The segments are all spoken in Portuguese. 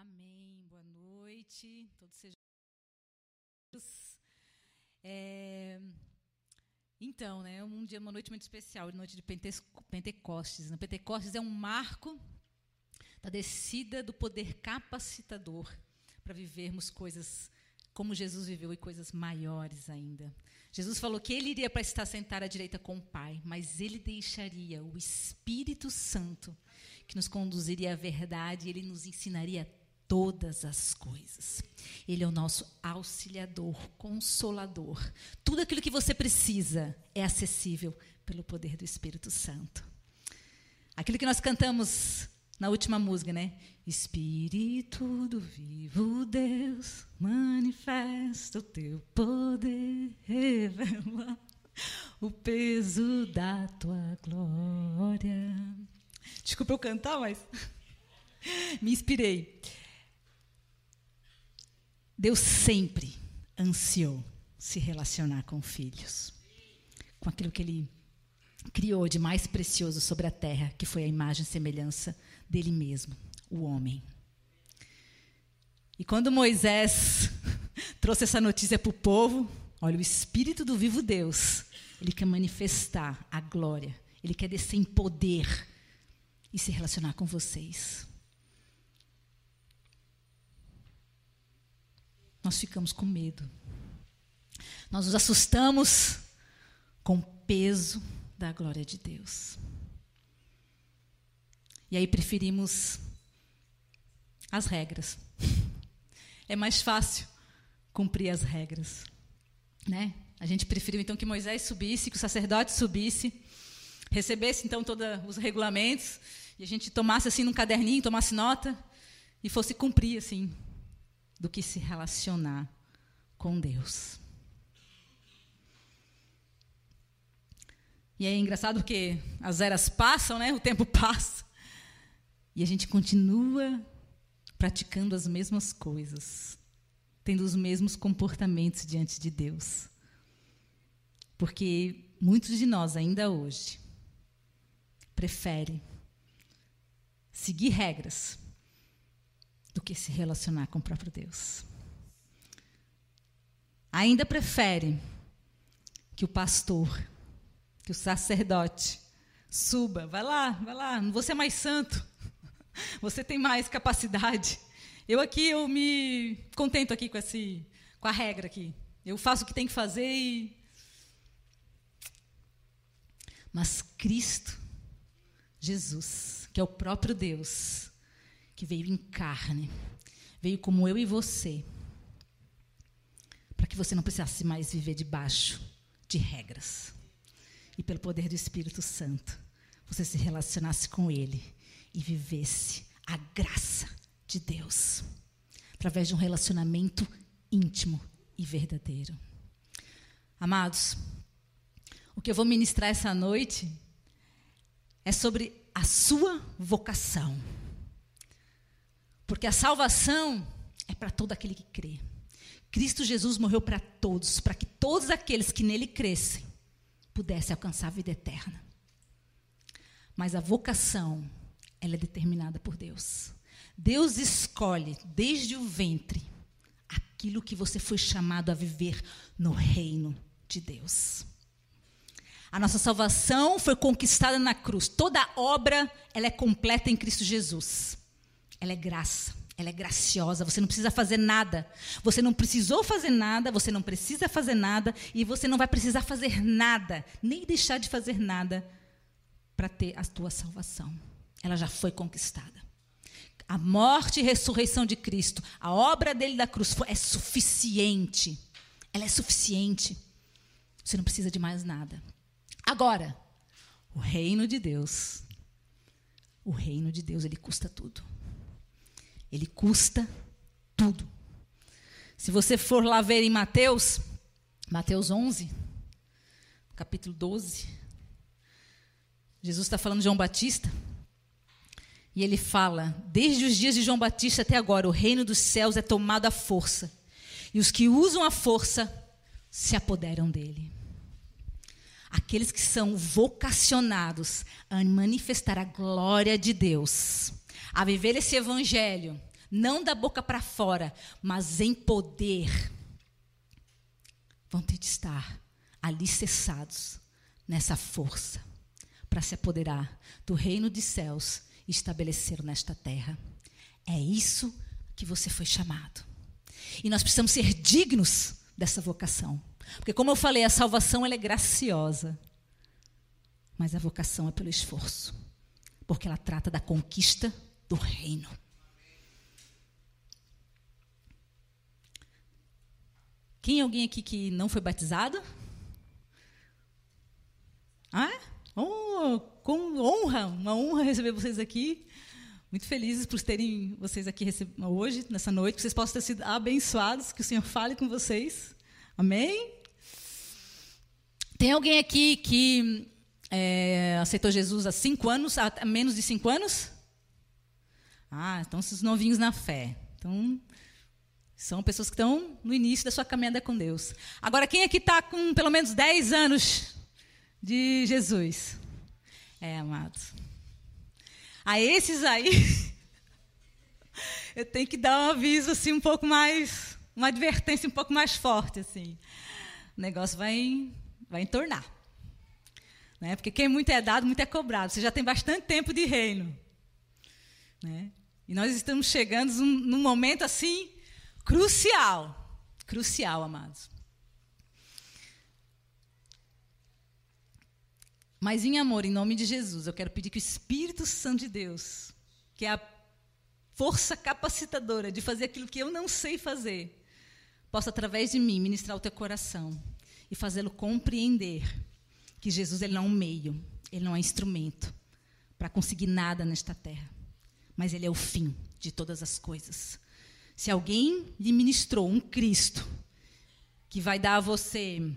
Amém. Boa noite. Todos sejam. É, então, né, um dia, uma noite muito especial, noite de Pentecostes. Pentecostes é um marco da descida do poder capacitador para vivermos coisas como Jesus viveu e coisas maiores ainda. Jesus falou que ele iria para estar sentado à direita com o Pai, mas ele deixaria o Espírito Santo que nos conduziria à verdade, ele nos ensinaria todas as coisas. Ele é o nosso auxiliador, consolador. Tudo aquilo que você precisa é acessível pelo poder do Espírito Santo. Aquilo que nós cantamos na última música, né? Espírito do vivo Deus, manifesta o teu poder, revela o peso da tua glória. Desculpa eu cantar, mas me inspirei. Deus sempre ansiou se relacionar com filhos, com aquilo que Ele criou de mais precioso sobre a terra, que foi a imagem e semelhança dele mesmo, o homem. E quando Moisés trouxe essa notícia para o povo, olha, o Espírito do vivo Deus, ele quer manifestar a glória, ele quer descer em poder e se relacionar com vocês. Nós ficamos com medo. Nós nos assustamos com o peso da glória de Deus. E aí preferimos as regras. É mais fácil cumprir as regras, né? A gente preferiu então que Moisés subisse, que o sacerdote subisse, recebesse então todos os regulamentos e a gente tomasse assim num caderninho, tomasse nota e fosse cumprir assim do que se relacionar com Deus. E é engraçado porque as eras passam, né? O tempo passa. E a gente continua praticando as mesmas coisas, tendo os mesmos comportamentos diante de Deus. Porque muitos de nós ainda hoje preferem seguir regras do que se relacionar com o próprio Deus. Ainda prefere que o pastor, que o sacerdote suba, vai lá, vai lá, você é mais santo, você tem mais capacidade. Eu aqui eu me contento aqui com esse, com a regra aqui. Eu faço o que tem que fazer e mas Cristo, Jesus, que é o próprio Deus, que veio em carne, veio como eu e você, para que você não precisasse mais viver debaixo de regras. E pelo poder do Espírito Santo, você se relacionasse com Ele e vivesse a graça de Deus, através de um relacionamento íntimo e verdadeiro. Amados, o que eu vou ministrar essa noite é sobre a sua vocação. Porque a salvação é para todo aquele que crê. Cristo Jesus morreu para todos, para que todos aqueles que nele crescem pudessem alcançar a vida eterna. Mas a vocação, ela é determinada por Deus. Deus escolhe desde o ventre aquilo que você foi chamado a viver no reino de Deus. A nossa salvação foi conquistada na cruz. Toda obra ela é completa em Cristo Jesus. Ela é graça, ela é graciosa, você não precisa fazer nada. Você não precisou fazer nada, você não precisa fazer nada e você não vai precisar fazer nada, nem deixar de fazer nada para ter a tua salvação. Ela já foi conquistada. A morte e ressurreição de Cristo, a obra dele da cruz é suficiente. Ela é suficiente. Você não precisa de mais nada. Agora, o reino de Deus, o reino de Deus, ele custa tudo. Ele custa tudo. Se você for lá ver em Mateus, Mateus 11, capítulo 12, Jesus está falando de João Batista. E ele fala: Desde os dias de João Batista até agora, o reino dos céus é tomado à força. E os que usam a força se apoderam dele. Aqueles que são vocacionados a manifestar a glória de Deus a viver esse evangelho não da boca para fora, mas em poder, vão ter de estar alicerçados nessa força para se apoderar do reino de céus e estabelecer nesta terra. É isso que você foi chamado. E nós precisamos ser dignos dessa vocação. Porque, como eu falei, a salvação ela é graciosa. Mas a vocação é pelo esforço. Porque ela trata da conquista do reino. Quem é alguém aqui que não foi batizado? Ah? Oh, com honra, uma honra receber vocês aqui. Muito felizes por terem vocês aqui hoje, nessa noite, que vocês possam ter sido abençoados, que o Senhor fale com vocês. Amém? Tem alguém aqui que é, aceitou Jesus há cinco anos, há menos de cinco anos? Ah, então esses novinhos na fé. Então, são pessoas que estão no início da sua caminhada com Deus. Agora, quem aqui está com pelo menos 10 anos de Jesus? É, amados. A esses aí, eu tenho que dar um aviso assim um pouco mais, uma advertência um pouco mais forte assim. O negócio vai vai entornar. Né? Porque quem muito é dado, muito é cobrado. Você já tem bastante tempo de reino. Né? E nós estamos chegando num, num momento assim crucial. Crucial, amados. Mas em amor, em nome de Jesus, eu quero pedir que o Espírito Santo de Deus, que é a força capacitadora de fazer aquilo que eu não sei fazer, possa através de mim ministrar o teu coração e fazê-lo compreender que Jesus ele não é um meio, ele não é um instrumento para conseguir nada nesta terra, mas ele é o fim de todas as coisas. Se alguém lhe ministrou um Cristo que vai dar a você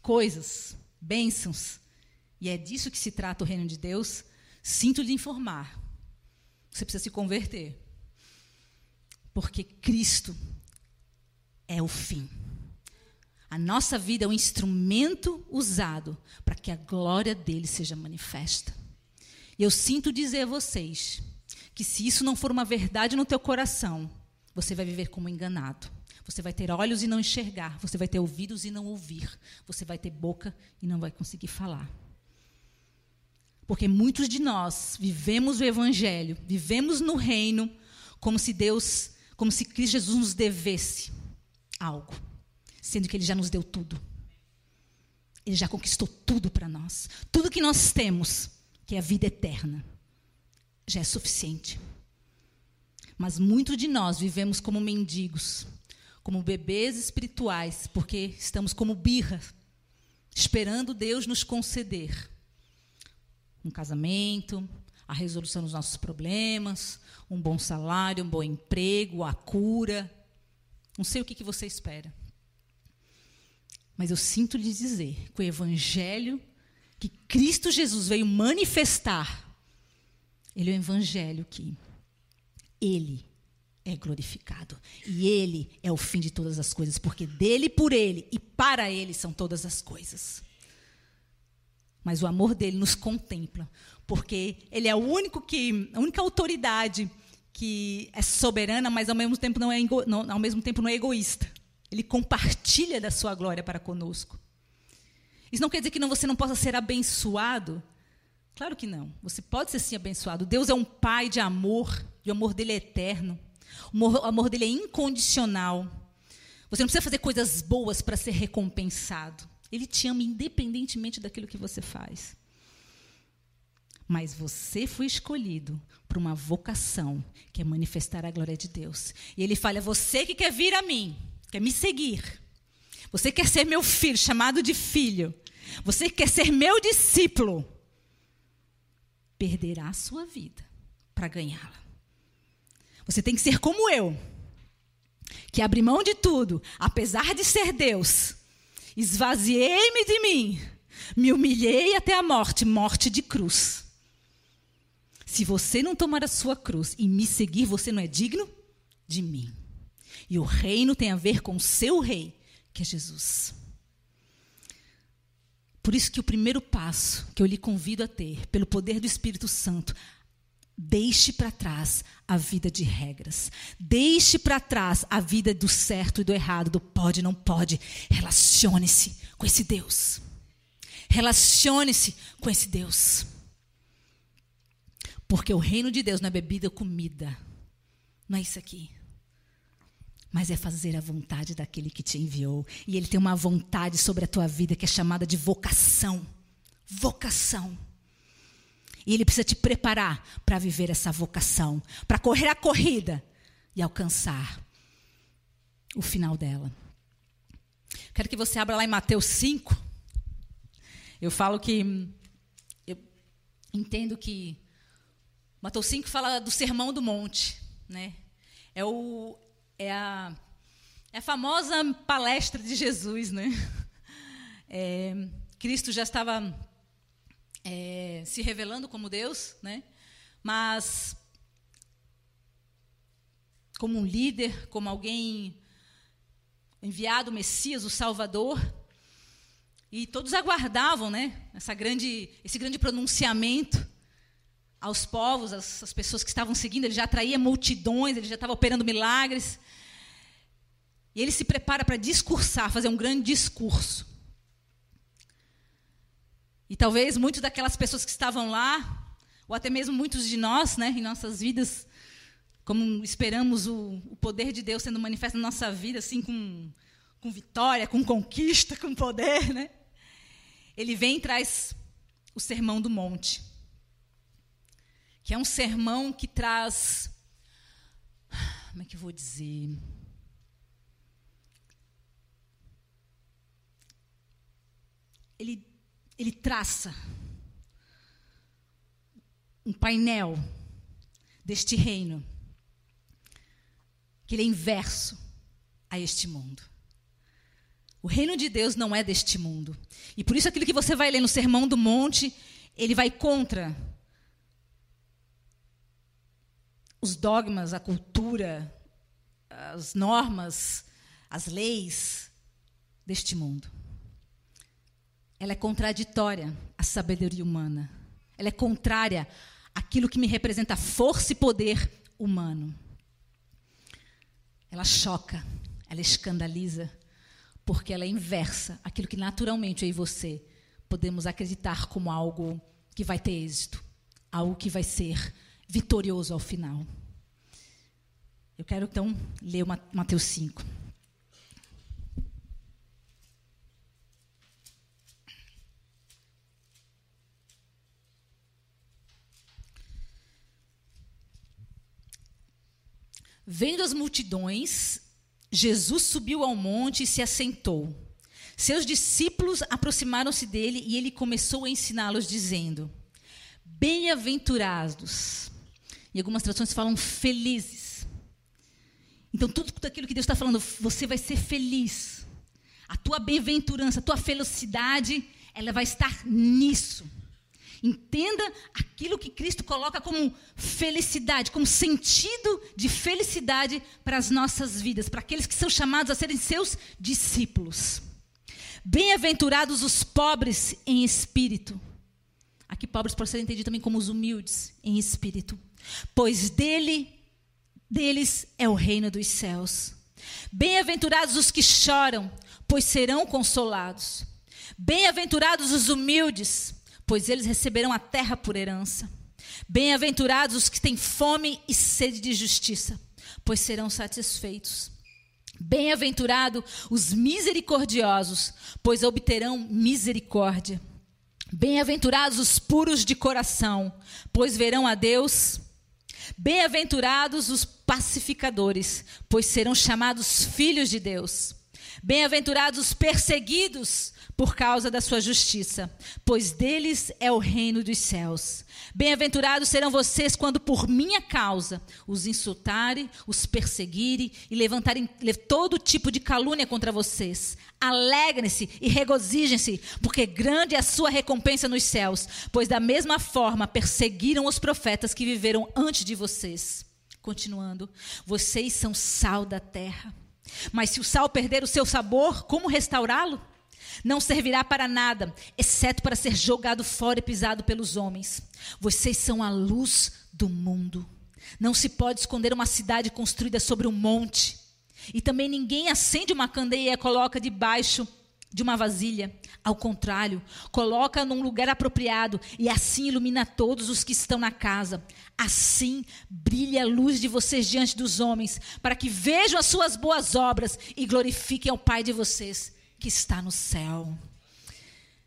coisas, bênçãos, e é disso que se trata o reino de Deus, sinto lhe informar. Você precisa se converter. Porque Cristo é o fim. A nossa vida é um instrumento usado para que a glória dele seja manifesta. E eu sinto dizer a vocês que se isso não for uma verdade no teu coração, você vai viver como enganado. Você vai ter olhos e não enxergar, você vai ter ouvidos e não ouvir, você vai ter boca e não vai conseguir falar. Porque muitos de nós vivemos o evangelho, vivemos no reino como se Deus, como se Cristo Jesus nos devesse algo sendo que Ele já nos deu tudo. Ele já conquistou tudo para nós. Tudo que nós temos, que é a vida eterna, já é suficiente. Mas muitos de nós vivemos como mendigos, como bebês espirituais, porque estamos como birra, esperando Deus nos conceder um casamento, a resolução dos nossos problemas, um bom salário, um bom emprego, a cura. Não sei o que, que você espera. Mas eu sinto lhe dizer que o evangelho que Cristo Jesus veio manifestar, ele é o evangelho que ele é glorificado. E ele é o fim de todas as coisas, porque dele, por ele e para ele são todas as coisas. Mas o amor dele nos contempla, porque ele é o único que, a única autoridade que é soberana, mas ao mesmo tempo não é, não, ao mesmo tempo não é egoísta. Ele compartilha da sua glória para conosco. Isso não quer dizer que não, você não possa ser abençoado. Claro que não. Você pode ser sim abençoado. Deus é um pai de amor, e o amor dele é eterno. O amor, dele é incondicional. Você não precisa fazer coisas boas para ser recompensado. Ele te ama independentemente daquilo que você faz. Mas você foi escolhido para uma vocação que é manifestar a glória de Deus. E ele fala: você que quer vir a mim, quer me seguir, você quer ser meu filho, chamado de filho, você quer ser meu discípulo, perderá a sua vida para ganhá-la. Você tem que ser como eu, que abri mão de tudo, apesar de ser Deus, esvaziei-me de mim, me humilhei até a morte morte de cruz. Se você não tomar a sua cruz e me seguir, você não é digno de mim. E o reino tem a ver com o seu rei, que é Jesus. Por isso que o primeiro passo que eu lhe convido a ter, pelo poder do Espírito Santo, Deixe para trás a vida de regras. Deixe para trás a vida do certo e do errado, do pode e não pode. Relacione-se com esse Deus. Relacione-se com esse Deus. Porque o reino de Deus não é bebida ou comida. Não é isso aqui. Mas é fazer a vontade daquele que te enviou. E ele tem uma vontade sobre a tua vida que é chamada de vocação. Vocação. E ele precisa te preparar para viver essa vocação, para correr a corrida e alcançar o final dela. Quero que você abra lá em Mateus 5. Eu falo que eu entendo que Mateus 5 fala do sermão do monte, né? É o é a é a famosa palestra de Jesus, né? É, Cristo já estava é, se revelando como Deus, né? mas como um líder, como alguém enviado, o Messias, o Salvador. E todos aguardavam né, essa grande, esse grande pronunciamento aos povos, às, às pessoas que estavam seguindo. Ele já atraía multidões, ele já estava operando milagres. E ele se prepara para discursar, fazer um grande discurso. E talvez muitas daquelas pessoas que estavam lá, ou até mesmo muitos de nós, né, em nossas vidas, como esperamos o, o poder de Deus sendo manifesto na nossa vida, assim, com, com vitória, com conquista, com poder, né? Ele vem e traz o sermão do monte, que é um sermão que traz, como é que eu vou dizer? Ele ele traça um painel deste reino que ele é inverso a este mundo. O reino de Deus não é deste mundo. E por isso aquilo que você vai ler no Sermão do Monte, ele vai contra os dogmas, a cultura, as normas, as leis deste mundo. Ela é contraditória à sabedoria humana. Ela é contrária àquilo que me representa força e poder humano. Ela choca, ela escandaliza, porque ela é inversa àquilo que naturalmente eu e você podemos acreditar como algo que vai ter êxito, algo que vai ser vitorioso ao final. Eu quero então ler Mateus 5. Vendo as multidões, Jesus subiu ao monte e se assentou. Seus discípulos aproximaram-se dele e ele começou a ensiná-los, dizendo: Bem-aventurados. E algumas traduções falam felizes. Então, tudo aquilo que Deus está falando, você vai ser feliz. A tua bem-aventurança, a tua felicidade, ela vai estar nisso. Entenda aquilo que Cristo coloca como felicidade, como sentido de felicidade para as nossas vidas, para aqueles que são chamados a serem seus discípulos. Bem-aventurados os pobres em espírito. Aqui, pobres pode ser entendido também como os humildes em espírito, pois dele, deles é o reino dos céus. Bem-aventurados os que choram, pois serão consolados. Bem-aventurados os humildes, pois eles receberão a terra por herança. Bem-aventurados os que têm fome e sede de justiça, pois serão satisfeitos. Bem-aventurado os misericordiosos, pois obterão misericórdia. Bem-aventurados os puros de coração, pois verão a Deus. Bem-aventurados os pacificadores, pois serão chamados filhos de Deus. Bem-aventurados os perseguidos por causa da sua justiça, pois deles é o reino dos céus. Bem-aventurados serão vocês quando por minha causa os insultarem, os perseguirem e levantarem todo tipo de calúnia contra vocês. Alegrem-se e regozijem-se, porque grande é a sua recompensa nos céus, pois da mesma forma perseguiram os profetas que viveram antes de vocês. Continuando, vocês são sal da terra. Mas se o sal perder o seu sabor, como restaurá-lo? Não servirá para nada, exceto para ser jogado fora e pisado pelos homens. Vocês são a luz do mundo. Não se pode esconder uma cidade construída sobre um monte. E também ninguém acende uma candeia e a coloca debaixo de uma vasilha. Ao contrário, coloca num lugar apropriado e assim ilumina todos os que estão na casa. Assim brilha a luz de vocês diante dos homens, para que vejam as suas boas obras e glorifiquem ao Pai de vocês que está no céu.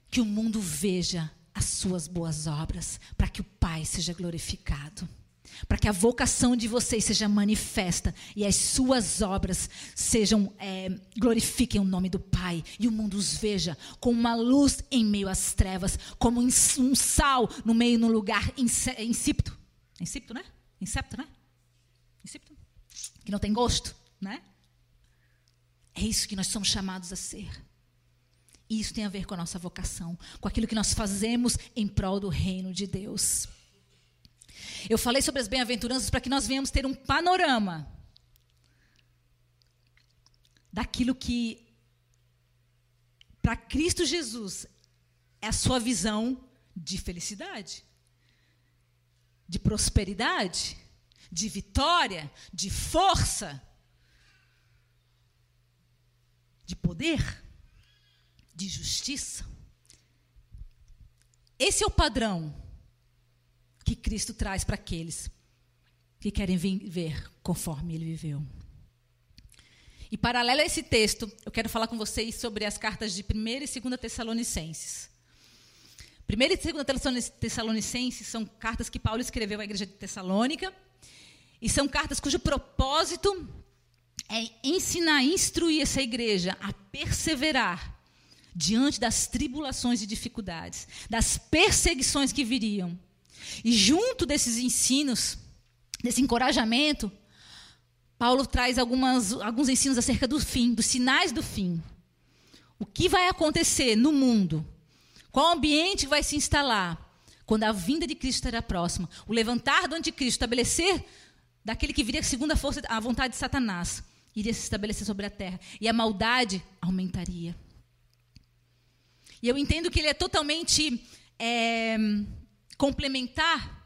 Que o mundo veja as suas boas obras, para que o Pai seja glorificado para que a vocação de vocês seja manifesta e as suas obras sejam é, glorifiquem o nome do Pai e o mundo os veja como uma luz em meio às trevas, como um sal no meio um lugar insípido, insípido, né? Insepto, né? Insípido, que não tem gosto, né? É isso que nós somos chamados a ser. E isso tem a ver com a nossa vocação, com aquilo que nós fazemos em prol do reino de Deus. Eu falei sobre as bem-aventuranças para que nós venhamos ter um panorama daquilo que, para Cristo Jesus, é a sua visão de felicidade, de prosperidade, de vitória, de força, de poder, de justiça. Esse é o padrão que Cristo traz para aqueles que querem viver conforme ele viveu. E paralelo a esse texto, eu quero falar com vocês sobre as cartas de 1 e 2 Tessalonicenses. 1 e 2 Tessalonicenses são cartas que Paulo escreveu à igreja de Tessalônica, e são cartas cujo propósito é ensinar, instruir essa igreja a perseverar diante das tribulações e dificuldades, das perseguições que viriam e junto desses ensinos, desse encorajamento, Paulo traz algumas, alguns ensinos acerca do fim, dos sinais do fim. O que vai acontecer no mundo? Qual ambiente vai se instalar quando a vinda de Cristo estará próxima? O levantar do anticristo, estabelecer daquele que viria segundo a força, a vontade de Satanás, iria se estabelecer sobre a terra. E a maldade aumentaria. E eu entendo que ele é totalmente é, complementar,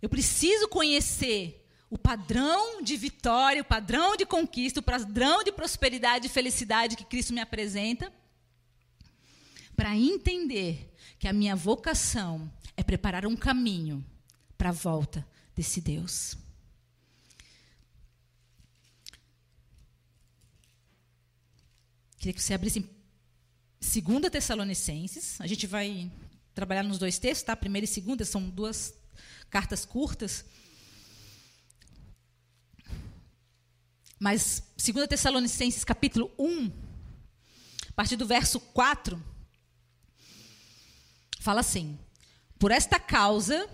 eu preciso conhecer o padrão de vitória, o padrão de conquista, o padrão de prosperidade e felicidade que Cristo me apresenta, para entender que a minha vocação é preparar um caminho para a volta desse Deus. Queria que você abrisse em 2 Tessalonicenses. A gente vai trabalhar nos dois textos, tá? Primeira e segunda, são duas cartas curtas. Mas 2 Tessalonicenses capítulo 1, a partir do verso 4, fala assim: Por esta causa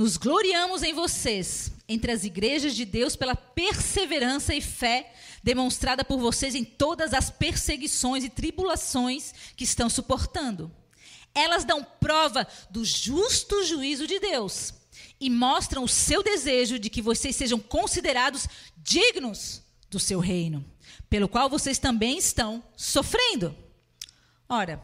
nos gloriamos em vocês, entre as igrejas de Deus, pela perseverança e fé demonstrada por vocês em todas as perseguições e tribulações que estão suportando elas dão prova do justo juízo de Deus e mostram o seu desejo de que vocês sejam considerados dignos do seu reino, pelo qual vocês também estão sofrendo. Ora,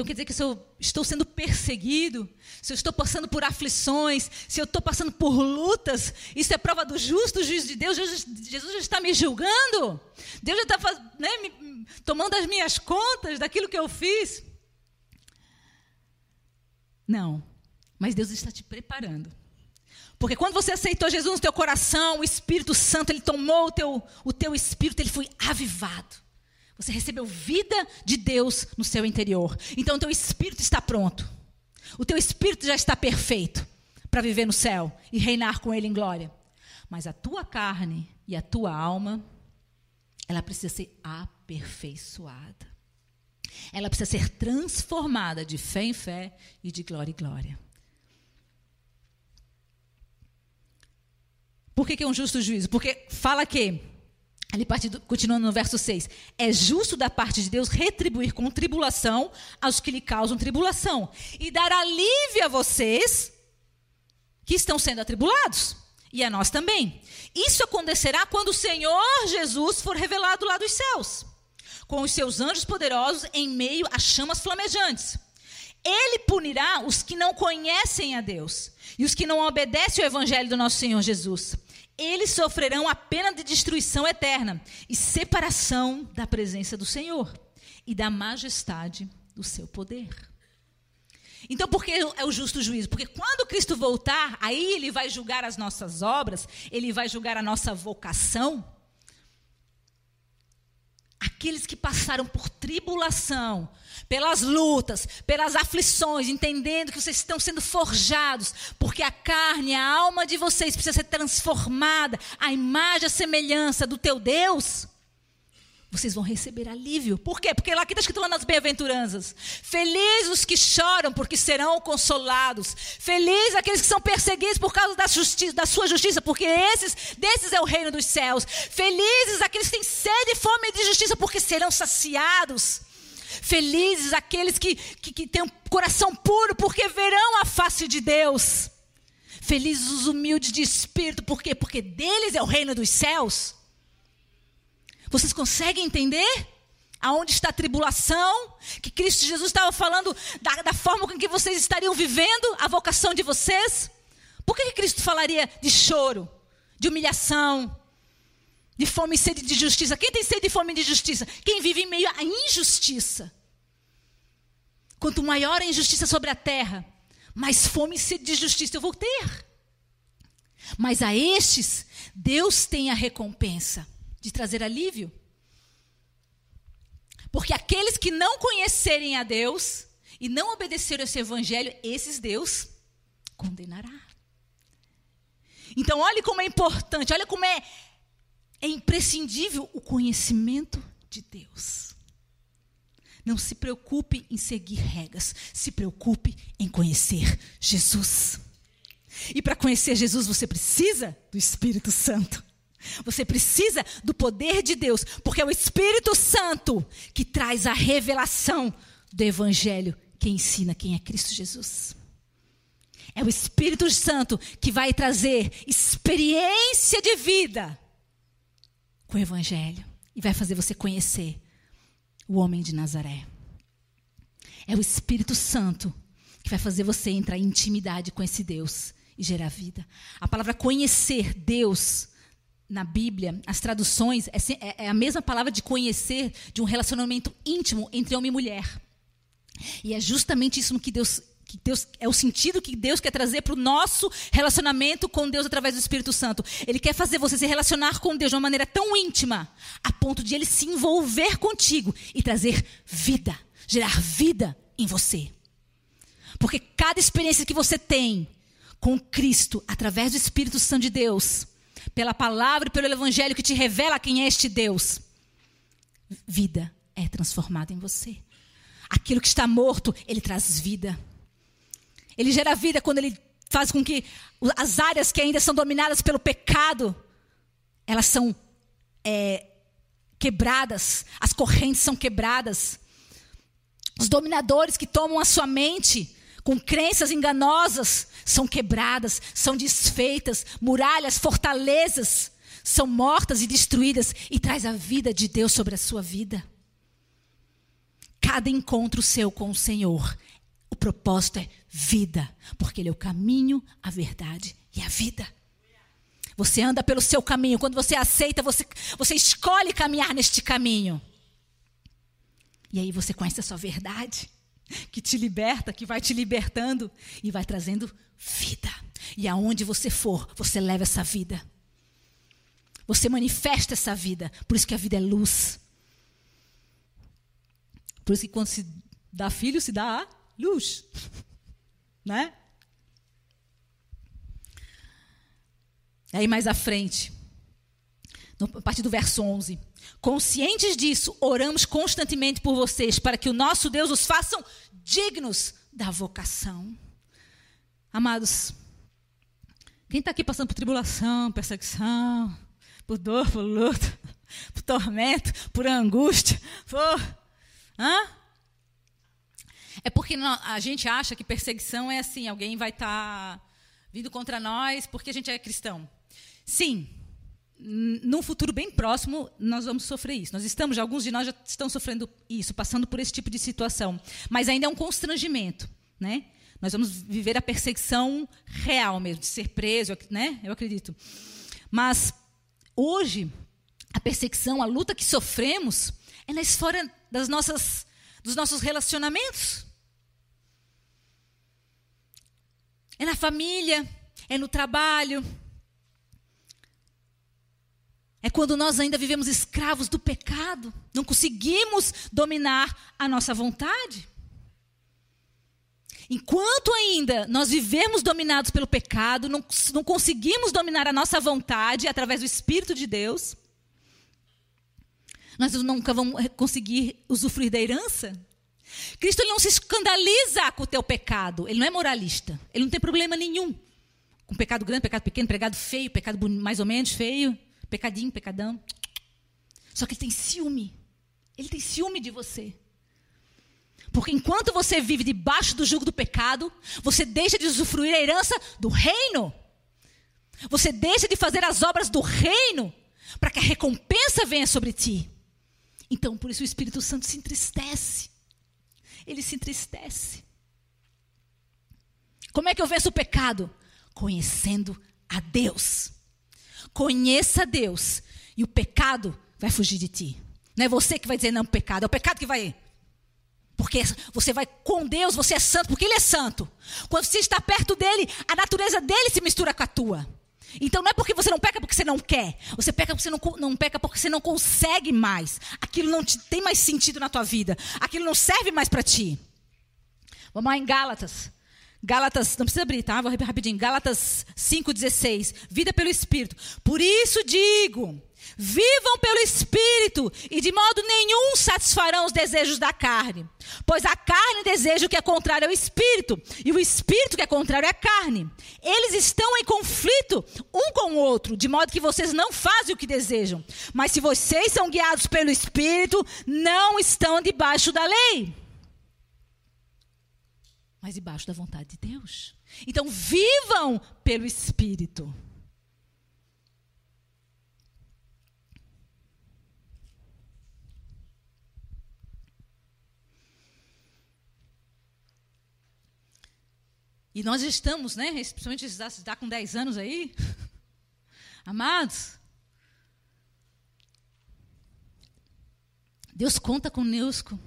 então quer dizer que se eu estou sendo perseguido, se eu estou passando por aflições, se eu estou passando por lutas, isso é prova do justo juízo de Deus. Jesus, Jesus já está me julgando, Deus já está né, me, tomando as minhas contas daquilo que eu fiz. Não. Mas Deus está te preparando. Porque quando você aceitou Jesus no teu coração, o Espírito Santo, ele tomou o teu, o teu espírito, ele foi avivado. Você recebeu vida de Deus no seu interior. Então o teu espírito está pronto. O teu espírito já está perfeito para viver no céu e reinar com ele em glória. Mas a tua carne e a tua alma, ela precisa ser aperfeiçoada. Ela precisa ser transformada de fé em fé e de glória em glória. Por que, que é um justo juízo? Porque fala que, ali partindo, continuando no verso 6, é justo da parte de Deus retribuir com tribulação aos que lhe causam tribulação e dar alívio a vocês que estão sendo atribulados e a nós também. Isso acontecerá quando o Senhor Jesus for revelado lá dos céus com os seus anjos poderosos em meio a chamas flamejantes. Ele punirá os que não conhecem a Deus e os que não obedecem ao evangelho do nosso Senhor Jesus. Eles sofrerão a pena de destruição eterna e separação da presença do Senhor e da majestade do seu poder. Então, por que é o justo juízo? Porque quando Cristo voltar, aí ele vai julgar as nossas obras, ele vai julgar a nossa vocação. Aqueles que passaram por tribulação, pelas lutas, pelas aflições, entendendo que vocês estão sendo forjados, porque a carne, a alma de vocês precisa ser transformada à imagem, à semelhança do teu Deus vocês vão receber alívio. Por quê? Porque lá aqui está escrito lá nas bem-aventuranças. Felizes os que choram, porque serão consolados. Felizes aqueles que são perseguidos por causa da, justiça, da sua justiça, porque esses, desses é o reino dos céus. Felizes aqueles que têm sede e fome de justiça, porque serão saciados. Felizes aqueles que, que, que têm um coração puro, porque verão a face de Deus. Felizes os humildes de espírito, por quê? Porque deles é o reino dos céus. Vocês conseguem entender? Aonde está a tribulação? Que Cristo Jesus estava falando da, da forma com que vocês estariam vivendo a vocação de vocês? Por que, que Cristo falaria de choro, de humilhação, de fome e sede de justiça? Quem tem sede e fome de justiça? Quem vive em meio à injustiça. Quanto maior a injustiça sobre a terra, mais fome e sede de justiça eu vou ter. Mas a estes, Deus tem a recompensa de trazer alívio. Porque aqueles que não conhecerem a Deus e não obedecerem esse evangelho, esses Deus condenará. Então, olhe como é importante, olha como é, é imprescindível o conhecimento de Deus. Não se preocupe em seguir regras, se preocupe em conhecer Jesus. E para conhecer Jesus, você precisa do Espírito Santo. Você precisa do poder de Deus, porque é o Espírito Santo que traz a revelação do Evangelho que ensina quem é Cristo Jesus. É o Espírito Santo que vai trazer experiência de vida com o Evangelho e vai fazer você conhecer o homem de Nazaré. É o Espírito Santo que vai fazer você entrar em intimidade com esse Deus e gerar vida. A palavra conhecer Deus na Bíblia, as traduções, é, é, é, a mesma palavra de conhecer, de um relacionamento íntimo entre homem e mulher. E é justamente isso que Deus, que Deus é o sentido que Deus quer trazer para o nosso relacionamento com Deus através do Espírito Santo. Ele quer fazer você se relacionar com Deus de uma maneira tão íntima, a ponto de ele se envolver contigo e trazer vida, gerar vida em você. Porque cada experiência que você tem com Cristo, através do Espírito Santo de Deus, pela palavra e pelo evangelho que te revela quem é este Deus, vida é transformada em você. Aquilo que está morto, ele traz vida. Ele gera vida quando ele faz com que as áreas que ainda são dominadas pelo pecado, elas são é, quebradas, as correntes são quebradas. Os dominadores que tomam a sua mente com crenças enganosas são quebradas, são desfeitas, muralhas, fortalezas são mortas e destruídas e traz a vida de Deus sobre a sua vida. Cada encontro seu com o Senhor, o propósito é vida, porque Ele é o caminho, a verdade e a vida. Você anda pelo seu caminho, quando você aceita, você, você escolhe caminhar neste caminho. E aí você conhece a sua verdade que te liberta, que vai te libertando e vai trazendo vida. E aonde você for, você leva essa vida. Você manifesta essa vida. Por isso que a vida é luz. Por isso que quando se dá filho, se dá a luz. Né? Aí mais à frente, a partir do verso 11. Conscientes disso, oramos constantemente por vocês, para que o nosso Deus os faça dignos da vocação. Amados, quem está aqui passando por tribulação, perseguição, por dor, por luta, por tormento, por angústia, por. Hã? É porque a gente acha que perseguição é assim: alguém vai estar tá vindo contra nós porque a gente é cristão. Sim, num futuro bem próximo, nós vamos sofrer isso. Nós estamos, alguns de nós já estão sofrendo isso, passando por esse tipo de situação. Mas ainda é um constrangimento, né? Nós vamos viver a perseguição real mesmo, de ser preso, né? Eu acredito. Mas hoje, a perseguição, a luta que sofremos é na esfera das nossas, dos nossos relacionamentos. É na família, é no trabalho, é quando nós ainda vivemos escravos do pecado, não conseguimos dominar a nossa vontade. Enquanto ainda nós vivemos dominados pelo pecado, não, não conseguimos dominar a nossa vontade através do Espírito de Deus, nós nunca vamos conseguir usufruir da herança. Cristo ele não se escandaliza com o teu pecado, ele não é moralista, ele não tem problema nenhum com pecado grande, pecado pequeno, pecado feio, pecado mais ou menos feio. Pecadinho, pecadão. Só que ele tem ciúme. Ele tem ciúme de você. Porque enquanto você vive debaixo do jugo do pecado, você deixa de usufruir a herança do reino. Você deixa de fazer as obras do reino para que a recompensa venha sobre ti. Então, por isso o Espírito Santo se entristece. Ele se entristece. Como é que eu venço o pecado? Conhecendo a Deus. Conheça Deus e o pecado vai fugir de ti. Não é você que vai dizer não pecado, é o pecado que vai. Porque você vai com Deus, você é santo, porque Ele é santo. Quando você está perto dele, a natureza dele se mistura com a tua. Então não é porque você não peca porque você não quer. Você peca porque você não, não peca porque você não consegue mais. Aquilo não te, tem mais sentido na tua vida. Aquilo não serve mais para ti. Vamos lá em Gálatas. Gálatas, não precisa abrir, tá? Vou rapidinho. Gálatas 5,16. Vida pelo Espírito. Por isso digo: vivam pelo Espírito, e de modo nenhum satisfarão os desejos da carne. Pois a carne deseja o que é contrário ao Espírito, e o Espírito que é contrário à carne. Eles estão em conflito um com o outro, de modo que vocês não fazem o que desejam. Mas se vocês são guiados pelo Espírito, não estão debaixo da lei mas debaixo da vontade de Deus. Então, vivam pelo Espírito. E nós estamos, né? Principalmente se está com 10 anos aí. Amados. Deus conta conosco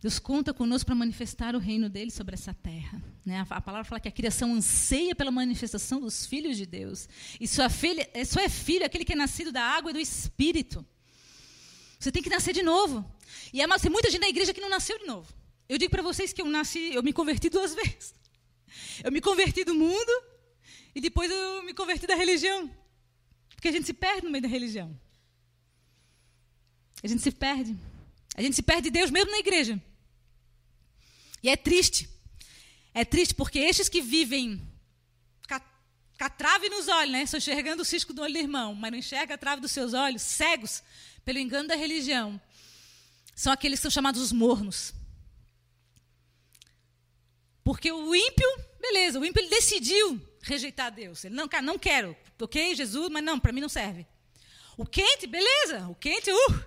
Deus conta conosco para manifestar o reino dele sobre essa terra. Né? A, palavra fala que a criação anseia pela manifestação dos filhos de Deus. E sua filha, é, só é filho aquele que é nascido da água e do espírito. Você tem que nascer de novo. E mas tem muita gente na igreja que não nasceu de novo. Eu digo para vocês que eu nasci, eu me converti duas vezes. Eu me converti do mundo e depois eu me converti da religião. Porque a gente se perde no meio da religião. A gente se perde. A gente se perde de Deus mesmo na igreja. E é triste. É triste porque estes que vivem com a trave nos olhos, né? Só enxergando o cisco do olho do irmão, mas não enxerga a trave dos seus olhos, cegos pelo engano da religião, são aqueles que são chamados os mornos. Porque o ímpio, beleza, o ímpio ele decidiu rejeitar Deus. Ele não, cara, não quero. Ok, Jesus, mas não, para mim não serve. O quente, beleza. O quente, uh,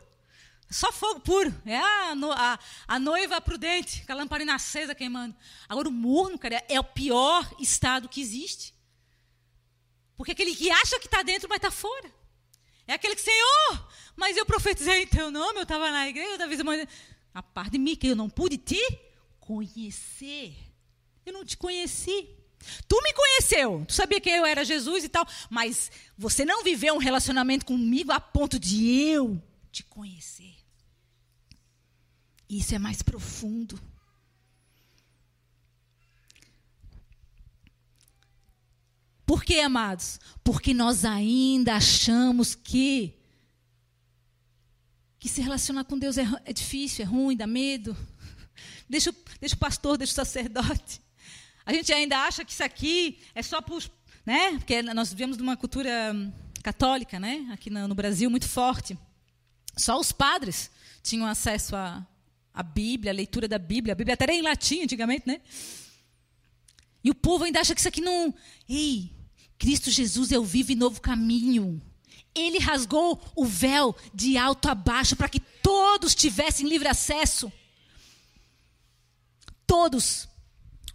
só fogo puro. É a, a, a, noiva prudente, com a lamparina acesa queimando. Agora, o morno, cara, é o pior estado que existe. Porque aquele que acha que está dentro, mas está fora. É aquele que, Senhor, mas eu profetizei em teu nome, eu estava na igreja, da vez a parte de mim, que eu não pude te conhecer. Eu não te conheci. Tu me conheceu, tu sabia que eu era Jesus e tal, mas você não viveu um relacionamento comigo a ponto de eu te conhecer. Isso é mais profundo. Por que, amados? Porque nós ainda achamos que que se relacionar com Deus é, é difícil, é ruim, dá medo. Deixa, deixa o pastor, deixa o sacerdote. A gente ainda acha que isso aqui é só para os. Né? Porque nós vivemos numa cultura hum, católica, né? aqui no, no Brasil, muito forte. Só os padres tinham acesso a, a Bíblia, a leitura da Bíblia. A Bíblia até era em latim antigamente, né? E o povo ainda acha que isso aqui não. Ei, Cristo Jesus é o vivo e novo caminho. Ele rasgou o véu de alto a baixo para que todos tivessem livre acesso. Todos.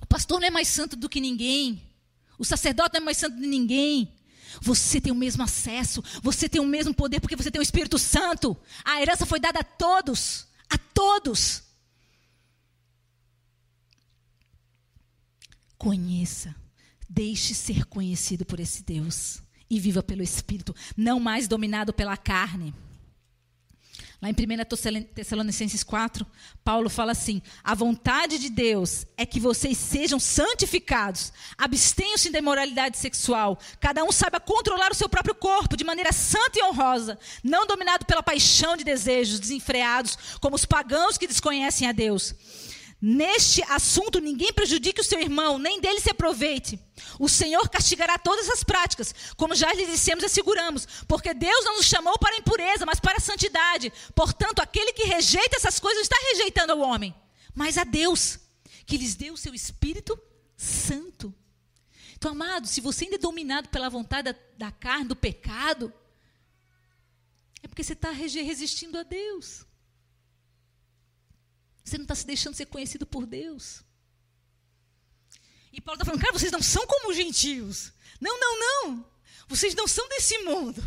O pastor não é mais santo do que ninguém. O sacerdote não é mais santo do que ninguém. Você tem o mesmo acesso, você tem o mesmo poder porque você tem o Espírito Santo. A herança foi dada a todos, todos. Conheça, deixe ser conhecido por esse Deus e viva pelo Espírito, não mais dominado pela carne. Lá em 1 Tessalonicenses 4, Paulo fala assim: a vontade de Deus é que vocês sejam santificados, abstenham-se da imoralidade sexual, cada um saiba controlar o seu próprio corpo de maneira santa e honrosa, não dominado pela paixão de desejos desenfreados, como os pagãos que desconhecem a Deus. Neste assunto, ninguém prejudique o seu irmão, nem dele se aproveite. O Senhor castigará todas as práticas, como já lhe dissemos e asseguramos, porque Deus não nos chamou para a impureza, mas para a santidade. Portanto, aquele que rejeita essas coisas está rejeitando ao homem, mas a Deus, que lhes deu o seu Espírito Santo. Então, amado, se você ainda é dominado pela vontade da, da carne, do pecado, é porque você está resistindo a Deus. Você não está se deixando ser conhecido por Deus. E Paulo está falando, cara, vocês não são como os gentios. Não, não, não. Vocês não são desse mundo.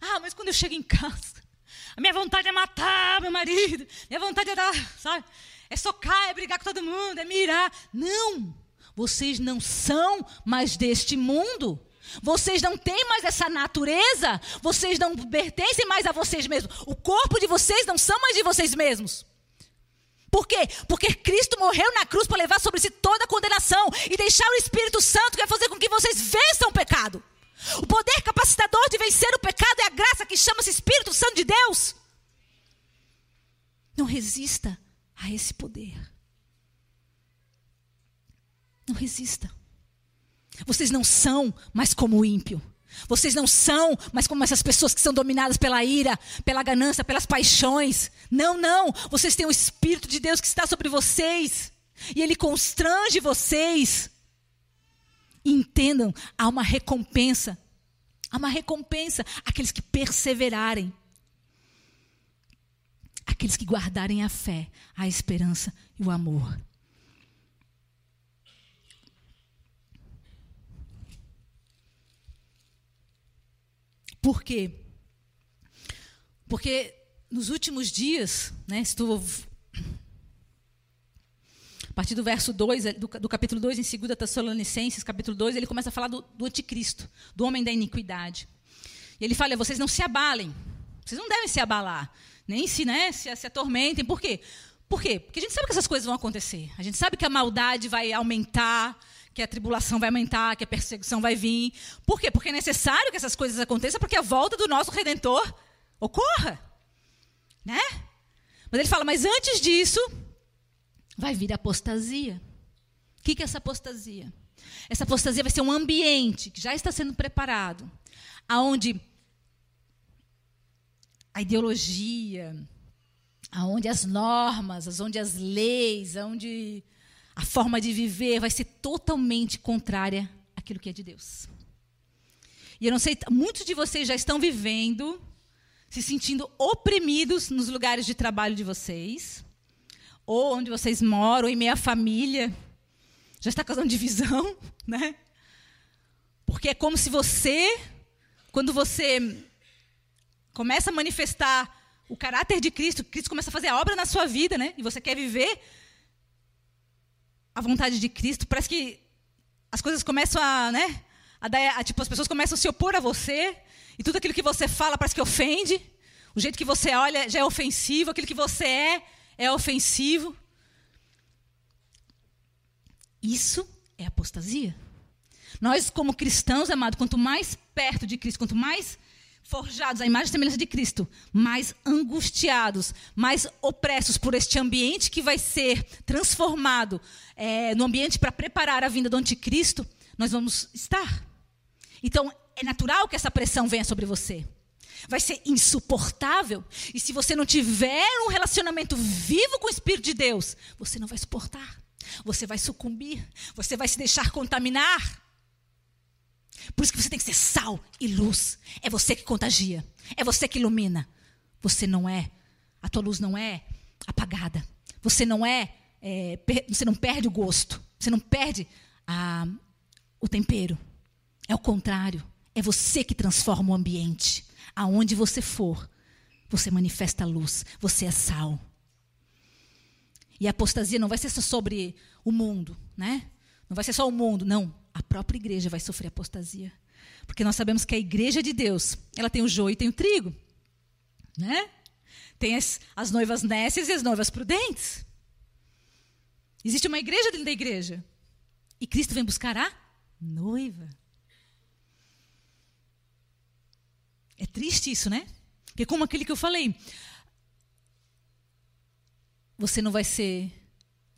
Ah, mas quando eu chego em casa, a minha vontade é matar meu marido. Minha vontade é dar, sabe? É socar, é brigar com todo mundo, é mirar. Não. Vocês não são mais deste mundo. Vocês não têm mais essa natureza. Vocês não pertencem mais a vocês mesmos. O corpo de vocês não são mais de vocês mesmos. Por quê? Porque Cristo morreu na cruz para levar sobre si toda a condenação e deixar o Espírito Santo que vai fazer com que vocês vençam o pecado. O poder capacitador de vencer o pecado é a graça que chama-se Espírito Santo de Deus. Não resista a esse poder. Não resista. Vocês não são mais como o ímpio. Vocês não são, mas como essas pessoas que são dominadas pela ira, pela ganância, pelas paixões. Não, não. Vocês têm o Espírito de Deus que está sobre vocês. E ele constrange vocês. entendam, há uma recompensa. Há uma recompensa àqueles que perseverarem. Aqueles que guardarem a fé, a esperança e o amor. Por quê? Porque nos últimos dias, né, estou a partir do verso 2, do, do capítulo 2, em 2 Tessalonicenses, capítulo 2, ele começa a falar do, do anticristo, do homem da iniquidade. E ele fala: vocês não se abalem, vocês não devem se abalar, nem se, né, se, se atormentem. Por quê? Por quê? Porque a gente sabe que essas coisas vão acontecer. A gente sabe que a maldade vai aumentar, que a tribulação vai aumentar, que a perseguição vai vir. Por quê? Porque é necessário que essas coisas aconteçam para que a volta do nosso redentor ocorra. Né? Mas ele fala, mas antes disso, vai vir a apostasia. O que é essa apostasia? Essa apostasia vai ser um ambiente que já está sendo preparado, aonde a ideologia, aonde as normas, aonde as leis, aonde a forma de viver vai ser totalmente contrária àquilo que é de Deus. E eu não sei, muitos de vocês já estão vivendo, se sentindo oprimidos nos lugares de trabalho de vocês, ou onde vocês moram, ou em meia família. Já está causando divisão, né? Porque é como se você, quando você começa a manifestar o caráter de Cristo, Cristo começa a fazer a obra na sua vida, né? E você quer viver a vontade de Cristo, parece que as coisas começam a, né? A dar, a, tipo, as pessoas começam a se opor a você, e tudo aquilo que você fala parece que ofende. O jeito que você olha já é ofensivo, aquilo que você é é ofensivo. Isso é apostasia. Nós, como cristãos, amado, quanto mais perto de Cristo, quanto mais forjados à imagem e semelhança de Cristo, mais angustiados, mais opressos por este ambiente que vai ser transformado é, no ambiente para preparar a vinda do anticristo, nós vamos estar. Então, é natural que essa pressão venha sobre você. Vai ser insuportável. E se você não tiver um relacionamento vivo com o Espírito de Deus, você não vai suportar. Você vai sucumbir. Você vai se deixar contaminar. Por isso que você tem que ser sal e luz. É você que contagia. É você que ilumina. Você não é, a tua luz não é apagada. Você não é, é você não perde o gosto. Você não perde a, o tempero. É o contrário. É você que transforma o ambiente. Aonde você for, você manifesta a luz. Você é sal. E a apostasia não vai ser só sobre o mundo, né? Não vai ser só o mundo, não. A própria igreja vai sofrer apostasia. Porque nós sabemos que a igreja de Deus, ela tem o joio e tem o trigo. Né? Tem as, as noivas nécias e as noivas prudentes. Existe uma igreja dentro da igreja. E Cristo vem buscar a noiva. É triste isso, né? Porque como aquele que eu falei, você não vai ser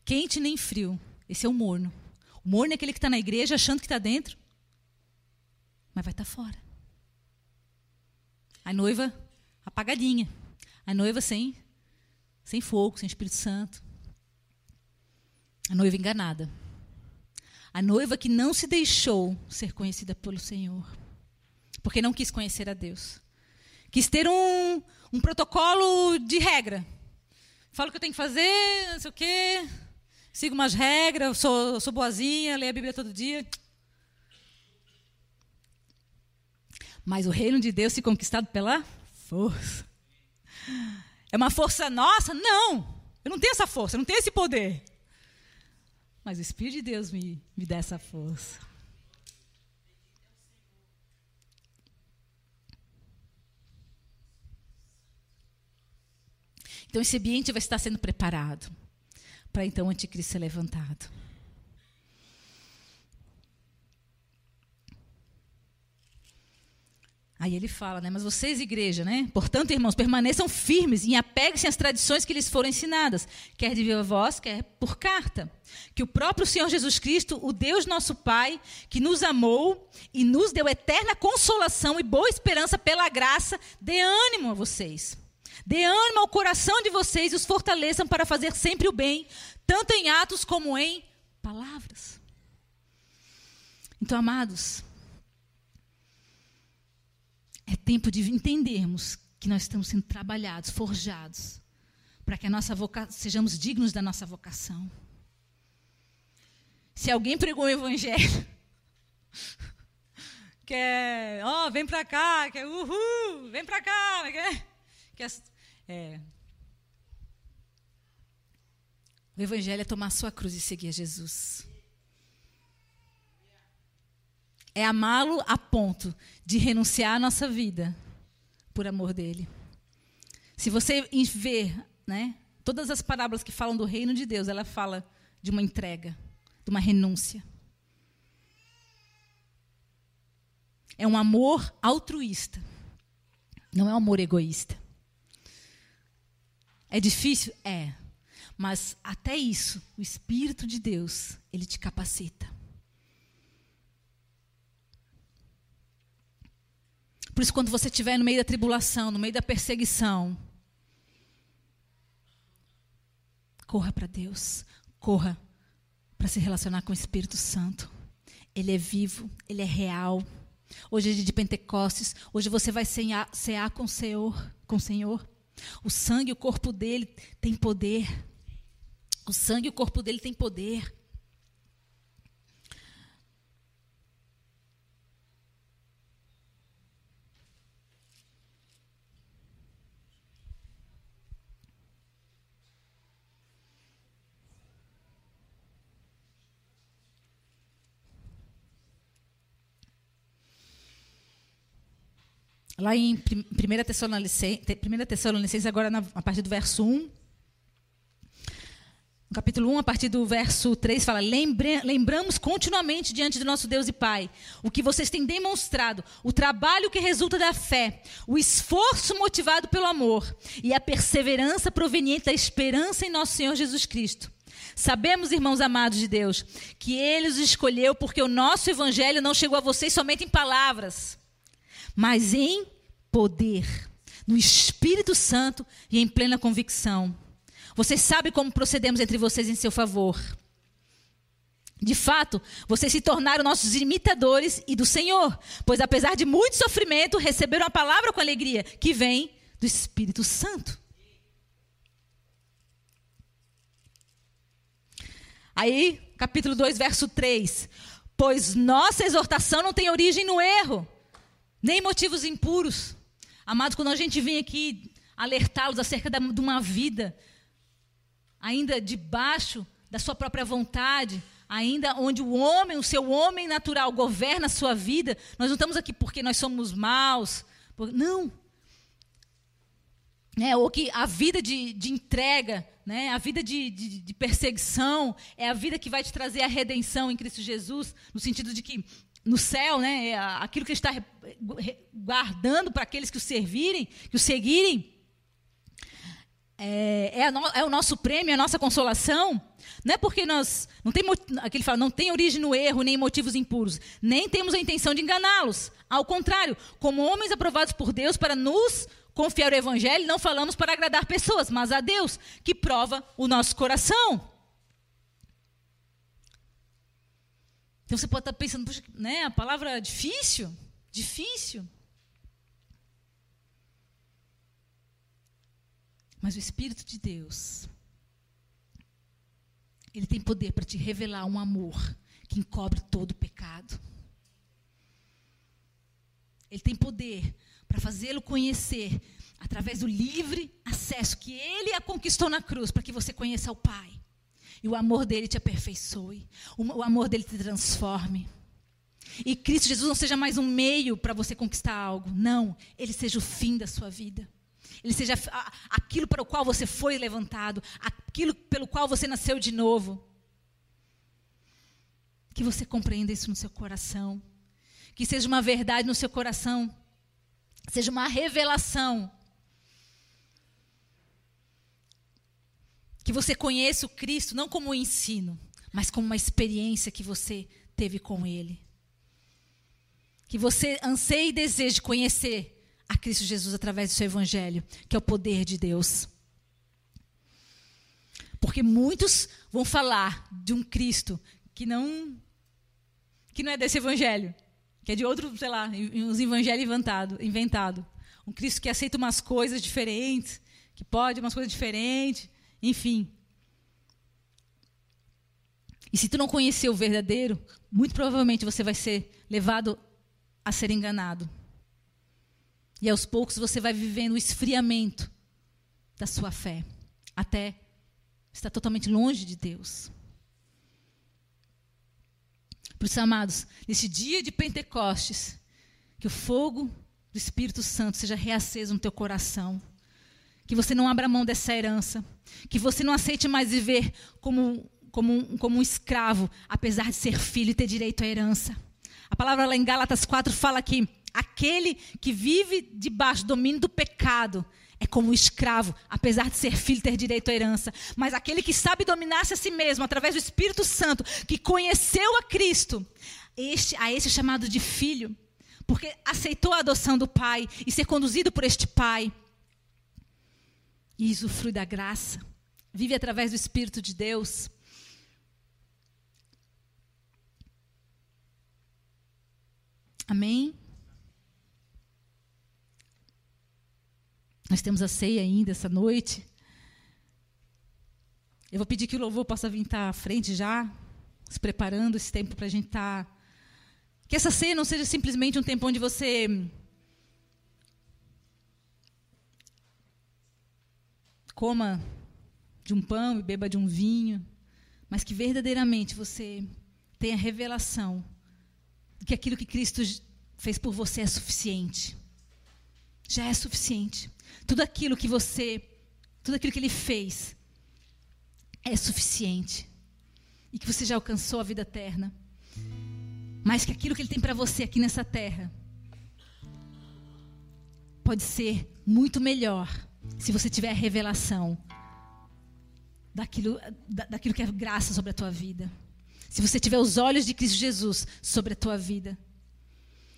quente nem frio. Esse é o morno. O morno é aquele que está na igreja achando que está dentro, mas vai estar tá fora. A noiva apagadinha. A noiva sem, sem fogo, sem Espírito Santo. A noiva enganada. A noiva que não se deixou ser conhecida pelo Senhor. Porque não quis conhecer a Deus. Quis ter um, um protocolo de regra. Falo o que eu tenho que fazer, não sei o quê. Sigo umas regras, sou, sou boazinha, leio a Bíblia todo dia. Mas o reino de Deus se conquistado pela força. É uma força nossa? Não! Eu não tenho essa força, eu não tenho esse poder. Mas o Espírito de Deus me, me dá essa força. Então, esse ambiente vai estar sendo preparado para então o anticristo ser levantado. Aí ele fala, né? Mas vocês, igreja, né? Portanto, irmãos, permaneçam firmes e apeguem-se às tradições que lhes foram ensinadas, quer de viva voz, quer por carta. Que o próprio Senhor Jesus Cristo, o Deus nosso Pai, que nos amou e nos deu eterna consolação e boa esperança pela graça, dê ânimo a vocês. Dê ânimo ao coração de vocês e os fortaleçam para fazer sempre o bem, tanto em atos como em palavras. Então, amados, é tempo de entendermos que nós estamos sendo trabalhados, forjados, para que a nossa voca... sejamos dignos da nossa vocação. Se alguém pregou o evangelho, que é, ó, oh, vem para cá, que é uhul, vem para cá, que é, que é é, o Evangelho é tomar a sua cruz e seguir a Jesus. É amá-lo a ponto de renunciar à nossa vida por amor dele. Se você ver né, todas as parábolas que falam do reino de Deus, ela fala de uma entrega, de uma renúncia. É um amor altruísta, não é um amor egoísta. É difícil? É. Mas até isso, o Espírito de Deus, ele te capacita. Por isso, quando você estiver no meio da tribulação, no meio da perseguição, corra para Deus, corra para se relacionar com o Espírito Santo. Ele é vivo, ele é real. Hoje é dia de Pentecostes, hoje você vai cear, cear com o Senhor, com o Senhor. O sangue, o corpo dele tem poder. O sangue, o corpo dele tem poder. Lá em 1 Tessalonicenses, 1 Tessalonicenses agora na, a partir do verso 1. No capítulo 1, a partir do verso 3, fala: Lembramos continuamente diante do nosso Deus e Pai o que vocês têm demonstrado, o trabalho que resulta da fé, o esforço motivado pelo amor e a perseverança proveniente da esperança em nosso Senhor Jesus Cristo. Sabemos, irmãos amados de Deus, que Ele os escolheu porque o nosso evangelho não chegou a vocês somente em palavras mas em poder, no Espírito Santo e em plena convicção. Vocês sabem como procedemos entre vocês em seu favor. De fato, vocês se tornaram nossos imitadores e do Senhor, pois apesar de muito sofrimento, receberam a palavra com alegria, que vem do Espírito Santo. Aí, capítulo 2, verso 3. Pois nossa exortação não tem origem no erro, nem motivos impuros. Amados, quando a gente vem aqui alertá-los acerca de uma vida ainda debaixo da sua própria vontade, ainda onde o homem, o seu homem natural governa a sua vida, nós não estamos aqui porque nós somos maus. Não. É, ou que a vida de, de entrega, né, a vida de, de, de, perseguição, é a vida que vai te trazer a redenção em Cristo Jesus, no sentido de que no céu, né, é aquilo que Ele está guardando para aqueles que o servirem, que o seguirem, é, é, no, é, o nosso prêmio, é a nossa consolação. Não é porque nós. Não tem, aquele fala, não tem origem no erro, nem motivos impuros. Nem temos a intenção de enganá-los. Ao contrário, como homens aprovados por Deus para nos confiar o evangelho, não falamos para agradar pessoas, mas a Deus, que prova o nosso coração. Então você pode estar pensando, né, a palavra difícil, difícil. Mas o Espírito de Deus, ele tem poder para te revelar um amor que encobre todo o pecado. Ele tem poder para fazê-lo conhecer através do livre acesso que ele a conquistou na cruz, para que você conheça o Pai. E o amor dele te aperfeiçoe, o amor dele te transforme. E Cristo Jesus não seja mais um meio para você conquistar algo. Não, ele seja o fim da sua vida ele seja aquilo para o qual você foi levantado, aquilo pelo qual você nasceu de novo. Que você compreenda isso no seu coração. Que seja uma verdade no seu coração. Seja uma revelação. Que você conheça o Cristo não como um ensino, mas como uma experiência que você teve com Ele. Que você anseie e deseje conhecer a Cristo Jesus através do seu evangelho, que é o poder de Deus. Porque muitos vão falar de um Cristo que não que não é desse evangelho, que é de outro, sei lá, uns evangelhos inventado, inventado. Um Cristo que aceita umas coisas diferentes, que pode umas coisas diferentes, enfim. E se tu não conhecer o verdadeiro, muito provavelmente você vai ser levado a ser enganado. E aos poucos você vai vivendo o esfriamento da sua fé, até estar totalmente longe de Deus. Por isso, amados, nesse dia de Pentecostes, que o fogo do Espírito Santo seja reaceso no teu coração. Que você não abra mão dessa herança. Que você não aceite mais viver como, como, como um escravo, apesar de ser filho e ter direito à herança. A palavra lá em Gálatas 4 fala que Aquele que vive debaixo do domínio do pecado é como um escravo, apesar de ser filho ter direito à herança. Mas aquele que sabe dominar-se a si mesmo através do Espírito Santo, que conheceu a Cristo, este, a esse é chamado de filho, porque aceitou a adoção do Pai e ser conduzido por este Pai. E usufrui da graça, vive através do Espírito de Deus. Amém? Nós temos a ceia ainda essa noite. Eu vou pedir que o louvor possa vir estar à frente já, se preparando esse tempo para a gente estar. Tá... Que essa ceia não seja simplesmente um tempo onde você coma de um pão e beba de um vinho, mas que verdadeiramente você tenha revelação de que aquilo que Cristo fez por você é suficiente. Já é suficiente. Tudo aquilo que você, tudo aquilo que ele fez é suficiente. E que você já alcançou a vida eterna. Mas que aquilo que ele tem para você aqui nessa terra pode ser muito melhor se você tiver a revelação daquilo, da, daquilo que é graça sobre a tua vida. Se você tiver os olhos de Cristo Jesus sobre a tua vida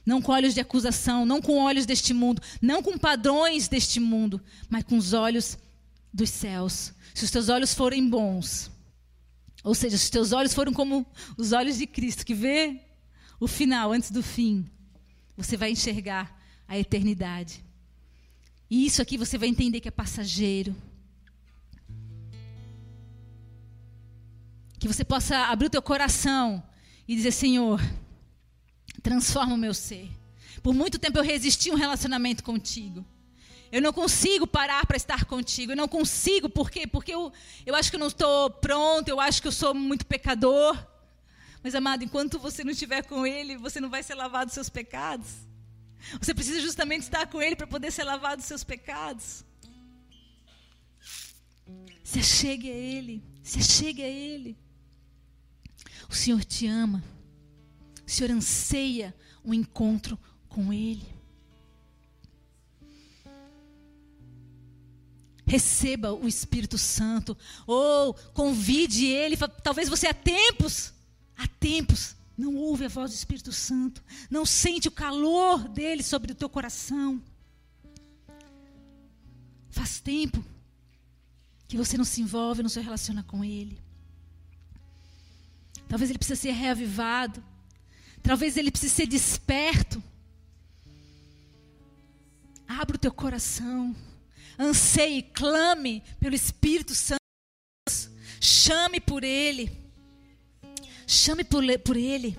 não com olhos de acusação, não com olhos deste mundo, não com padrões deste mundo, mas com os olhos dos céus. Se os teus olhos forem bons, Ou seja, os teus olhos foram como os olhos de Cristo, que vê o final antes do fim. Você vai enxergar a eternidade. E isso aqui você vai entender que é passageiro. Que você possa abrir o teu coração e dizer: Senhor, transforma o meu ser. Por muito tempo eu resisti a um relacionamento contigo. Eu não consigo parar para estar contigo. Eu não consigo, por quê? Porque eu, eu acho que eu não estou pronto, eu acho que eu sou muito pecador. Mas, amado, enquanto você não estiver com Ele, você não vai ser lavado dos seus pecados. Você precisa justamente estar com Ele para poder ser lavado dos seus pecados. Se achegue a Ele. Se achegue a Ele. O Senhor te ama. O Senhor anseia um encontro com Ele. Receba o Espírito Santo. Ou convide Ele. Talvez você há tempos, há tempos, não ouve a voz do Espírito Santo. Não sente o calor dele sobre o teu coração. Faz tempo que você não se envolve, não se relaciona com Ele. Talvez ele precise ser reavivado. Talvez ele precise ser desperto. Abra o teu coração. Anseie, clame pelo Espírito Santo. Chame por Ele. Chame por, Ele.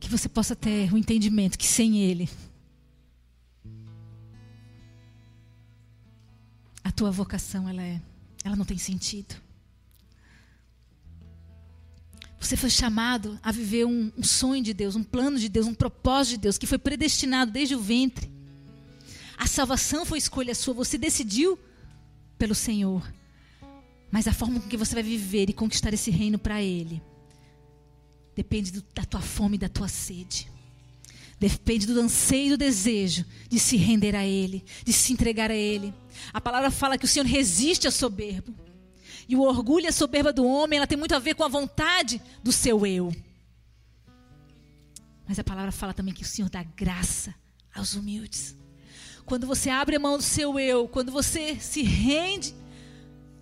que você possa ter o um entendimento que sem Ele, tua vocação ela é, ela não tem sentido. Você foi chamado a viver um, um sonho de Deus, um plano de Deus, um propósito de Deus que foi predestinado desde o ventre. A salvação foi escolha sua, você decidiu pelo Senhor. Mas a forma com que você vai viver e conquistar esse reino para Ele Depende do, da tua fome e da tua sede. Depende do anseio e do desejo de se render a Ele, de se entregar a Ele. A palavra fala que o Senhor resiste ao soberbo. E o orgulho e a soberba do homem, ela tem muito a ver com a vontade do seu eu. Mas a palavra fala também que o Senhor dá graça aos humildes. Quando você abre a mão do seu eu, quando você se rende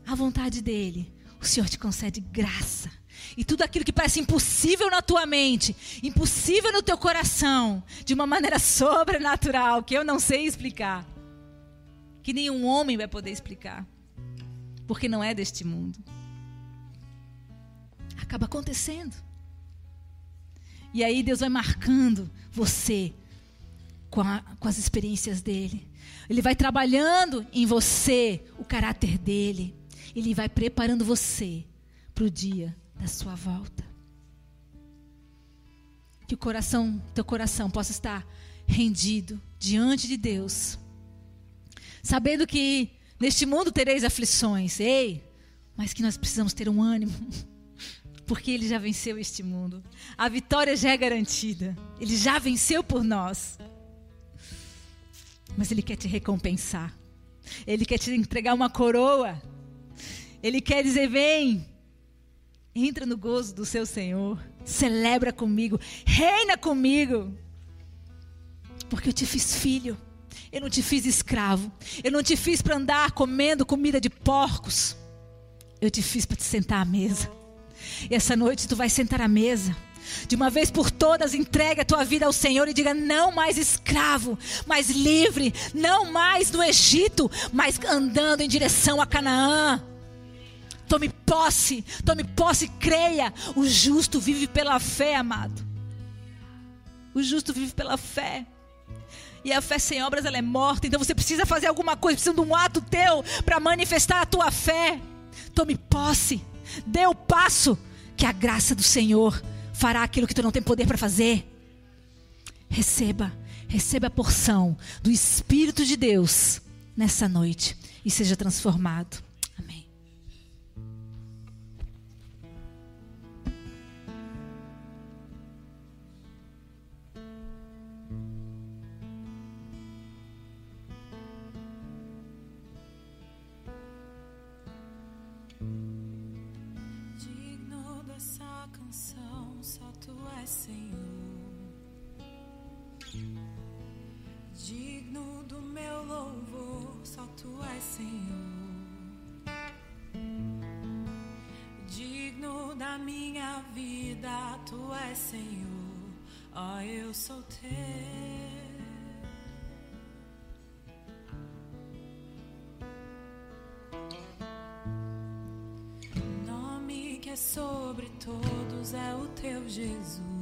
à vontade dele, o Senhor te concede graça e tudo aquilo que parece impossível na tua mente, impossível no teu coração, de uma maneira sobrenatural, que eu não sei explicar, que nenhum homem vai poder explicar, porque não é deste mundo. Acaba acontecendo. E aí Deus vai marcando você com, a, com as experiências dele. Ele vai trabalhando em você o caráter dele. Ele vai preparando você para o dia da sua volta. Que o coração, teu coração possa estar rendido diante de Deus. Sabendo que neste mundo tereis aflições, ei, mas que nós precisamos ter um ânimo, porque ele já venceu este mundo. A vitória já é garantida. Ele já venceu por nós. Mas ele quer te recompensar. Ele quer te entregar uma coroa. Ele quer dizer: vem, Entra no gozo do seu Senhor. Celebra comigo. Reina comigo. Porque eu te fiz filho. Eu não te fiz escravo. Eu não te fiz para andar comendo comida de porcos. Eu te fiz para te sentar à mesa. E essa noite tu vai sentar à mesa. De uma vez por todas, entregue a tua vida ao Senhor e diga: não mais escravo, mas livre. Não mais no Egito, mas andando em direção a Canaã. Tome posse, tome posse, creia. O justo vive pela fé, amado. O justo vive pela fé. E a fé sem obras ela é morta. Então você precisa fazer alguma coisa, precisa de um ato teu para manifestar a tua fé. Tome posse. Dê o passo que a graça do Senhor fará aquilo que tu não tem poder para fazer. Receba, receba a porção do Espírito de Deus nessa noite e seja transformado. Digno do meu louvor, só tu és Senhor. Digno da minha vida, tu és Senhor. Ó, eu sou teu. sobre todos é o teu Jesus,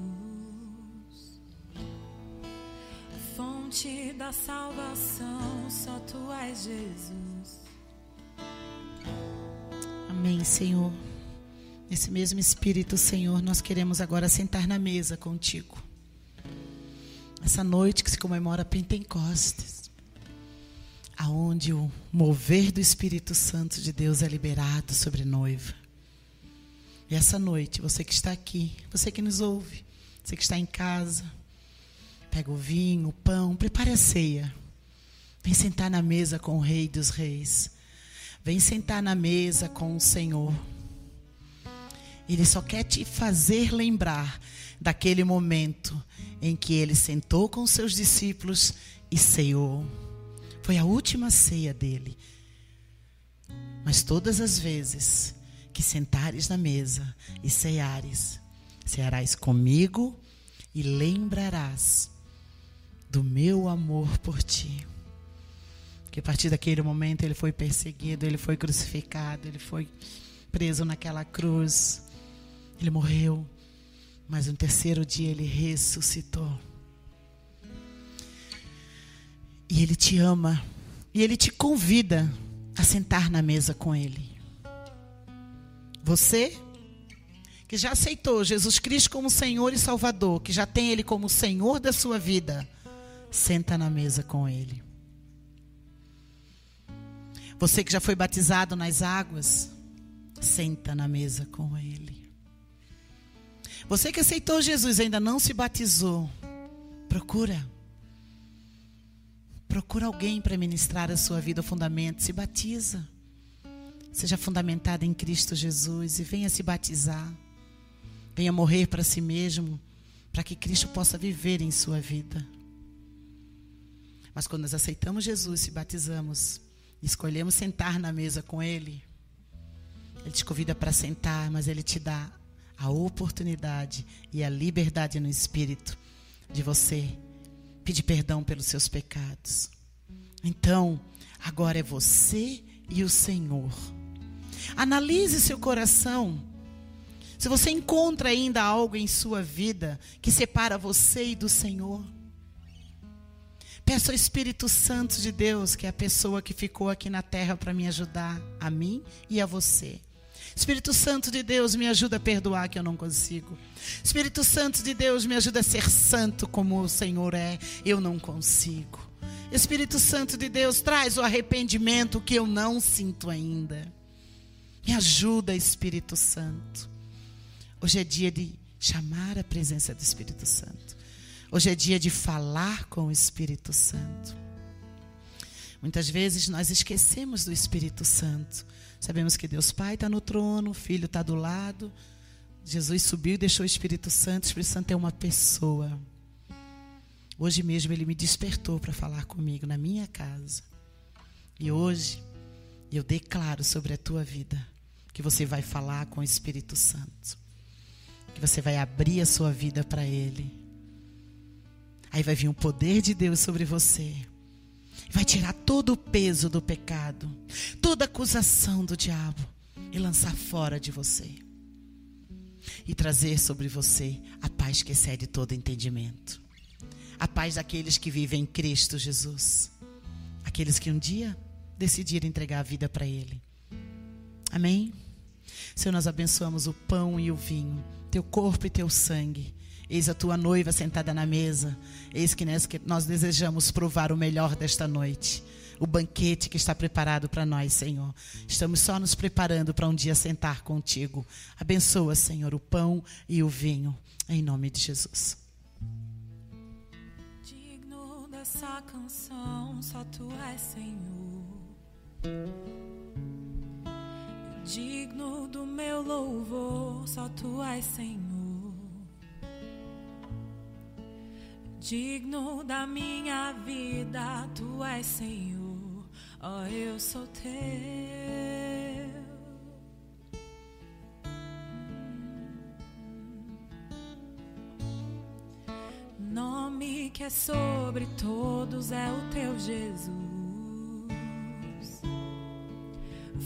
fonte da salvação, só tu és Jesus. Amém, Senhor. Nesse mesmo Espírito, Senhor, nós queremos agora sentar na mesa contigo. Essa noite que se comemora Pentecostes, aonde o mover do Espírito Santo de Deus é liberado sobre noiva. E essa noite, você que está aqui, você que nos ouve, você que está em casa, pega o vinho, o pão, prepare a ceia. Vem sentar na mesa com o Rei dos Reis. Vem sentar na mesa com o Senhor. Ele só quer te fazer lembrar daquele momento em que ele sentou com seus discípulos e ceou. Foi a última ceia dele. Mas todas as vezes que sentares na mesa e ceares, cearás comigo e lembrarás do meu amor por ti. Que a partir daquele momento ele foi perseguido, ele foi crucificado, ele foi preso naquela cruz, ele morreu, mas no terceiro dia ele ressuscitou. E ele te ama, e ele te convida a sentar na mesa com ele. Você que já aceitou Jesus Cristo como Senhor e Salvador, que já tem Ele como Senhor da sua vida, senta na mesa com Ele. Você que já foi batizado nas águas, senta na mesa com Ele. Você que aceitou Jesus e ainda não se batizou, procura. Procura alguém para ministrar a sua vida o fundamento, se batiza. Seja fundamentada em Cristo Jesus e venha se batizar. Venha morrer para si mesmo, para que Cristo possa viver em sua vida. Mas quando nós aceitamos Jesus, se batizamos, escolhemos sentar na mesa com Ele, Ele te convida para sentar, mas Ele te dá a oportunidade e a liberdade no Espírito de você pedir perdão pelos seus pecados. Então, agora é você e o Senhor. Analise seu coração. Se você encontra ainda algo em sua vida que separa você e do Senhor, peça ao Espírito Santo de Deus, que é a pessoa que ficou aqui na terra para me ajudar, a mim e a você. Espírito Santo de Deus, me ajuda a perdoar que eu não consigo. Espírito Santo de Deus, me ajuda a ser santo como o Senhor é, eu não consigo. Espírito Santo de Deus, traz o arrependimento que eu não sinto ainda. Me ajuda, Espírito Santo. Hoje é dia de chamar a presença do Espírito Santo. Hoje é dia de falar com o Espírito Santo. Muitas vezes nós esquecemos do Espírito Santo. Sabemos que Deus Pai está no trono, o Filho está do lado. Jesus subiu e deixou o Espírito Santo. O Espírito Santo é uma pessoa. Hoje mesmo ele me despertou para falar comigo na minha casa. E hoje eu declaro sobre a tua vida que você vai falar com o Espírito Santo. Que você vai abrir a sua vida para Ele. Aí vai vir o poder de Deus sobre você. Vai tirar todo o peso do pecado, toda acusação do diabo e lançar fora de você. E trazer sobre você a paz que excede todo entendimento. A paz daqueles que vivem em Cristo Jesus. Aqueles que um dia decidiram entregar a vida para Ele. Amém? Senhor, nós abençoamos o pão e o vinho, teu corpo e teu sangue. Eis a tua noiva sentada na mesa. Eis que nós desejamos provar o melhor desta noite. O banquete que está preparado para nós, Senhor. Estamos só nos preparando para um dia sentar contigo. Abençoa, Senhor, o pão e o vinho. Em nome de Jesus. Digno dessa canção, só tu és, Senhor Digno do meu louvor, só tu és Senhor. Digno da minha vida, tu és Senhor. Ó, oh, eu sou teu. Nome que é sobre todos é o teu Jesus.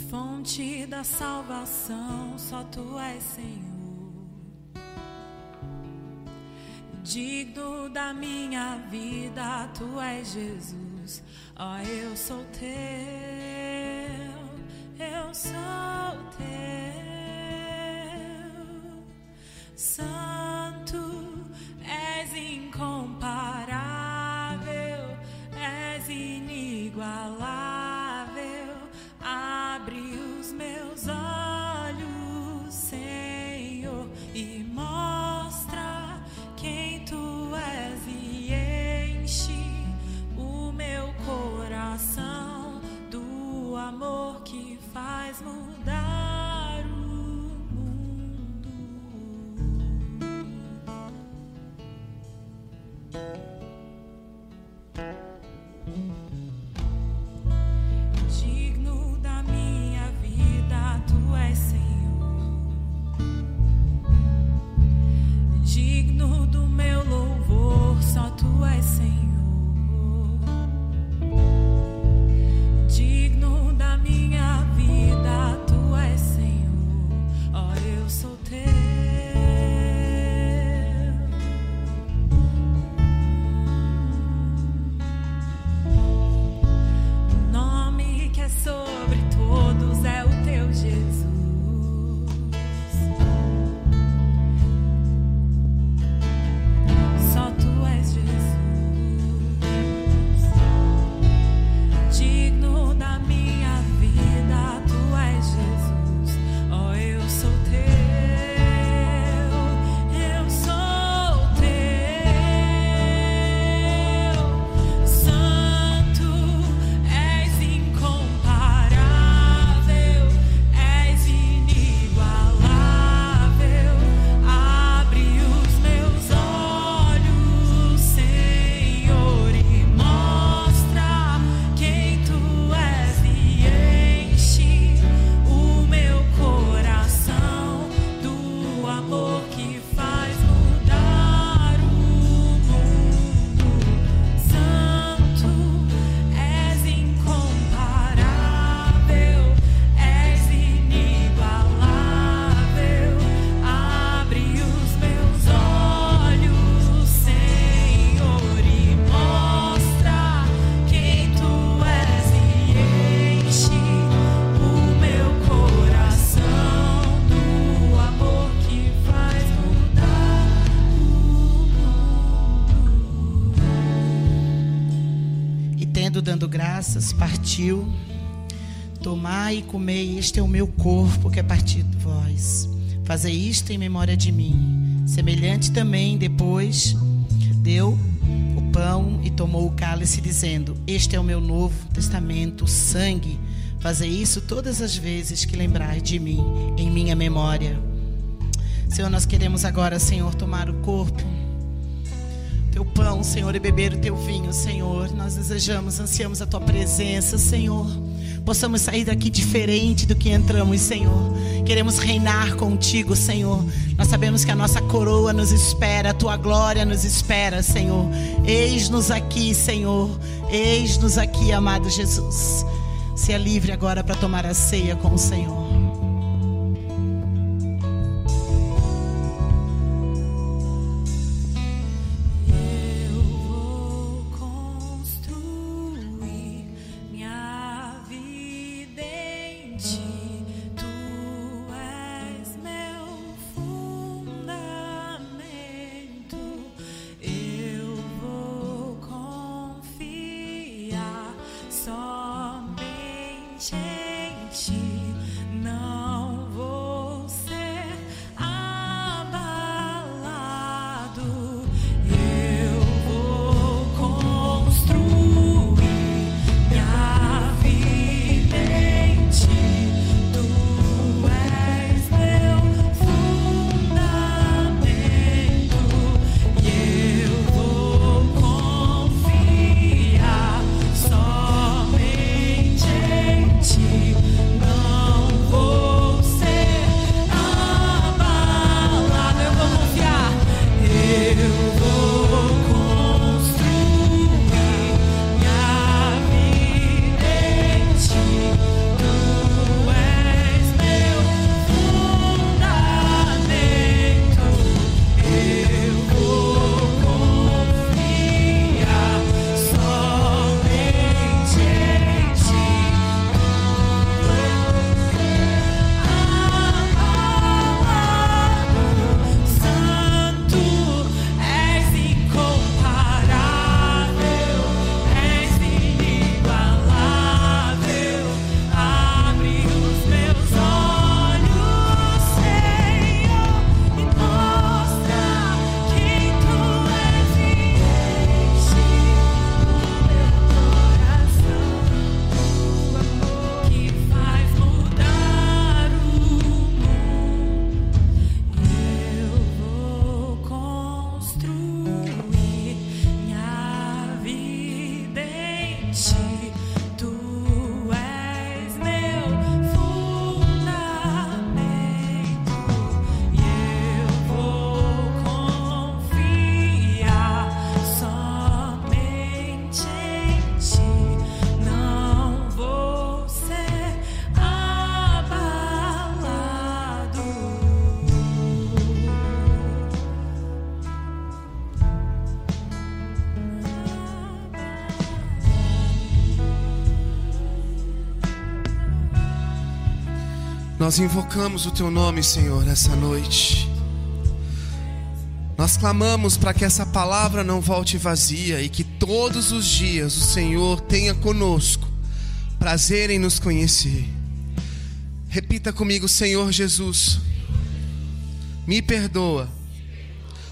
fonte da salvação, só tu és Senhor. Digno da minha vida, tu és Jesus. Ó, oh, eu sou teu, eu sou teu. Santo, és incomparável, amor que faz mudar o mundo. digno do meu louvor, só tu és Senhor. Graças, partiu. Tomai e comei, este é o meu corpo que é partido de vós. Fazei isto em memória de mim. Semelhante também, depois, deu o pão e tomou o cálice, dizendo: Este é o meu novo testamento, o sangue. Fazei isso todas as vezes que lembrar de mim, em minha memória. Senhor, nós queremos agora, Senhor, tomar o corpo teu pão, Senhor, e beber o teu vinho, Senhor. Nós desejamos, ansiamos a tua presença, Senhor. Possamos sair daqui diferente do que entramos, Senhor. Queremos reinar contigo, Senhor. Nós sabemos que a nossa coroa nos espera, a tua glória nos espera, Senhor. Eis-nos aqui, Senhor. Eis-nos aqui, amado Jesus. Se é livre agora para tomar a ceia com o Senhor. Nós invocamos o Teu nome, Senhor, nessa noite. Nós clamamos para que essa palavra não volte vazia e que todos os dias o Senhor tenha conosco prazer em nos conhecer. Repita comigo, Senhor Jesus, me perdoa,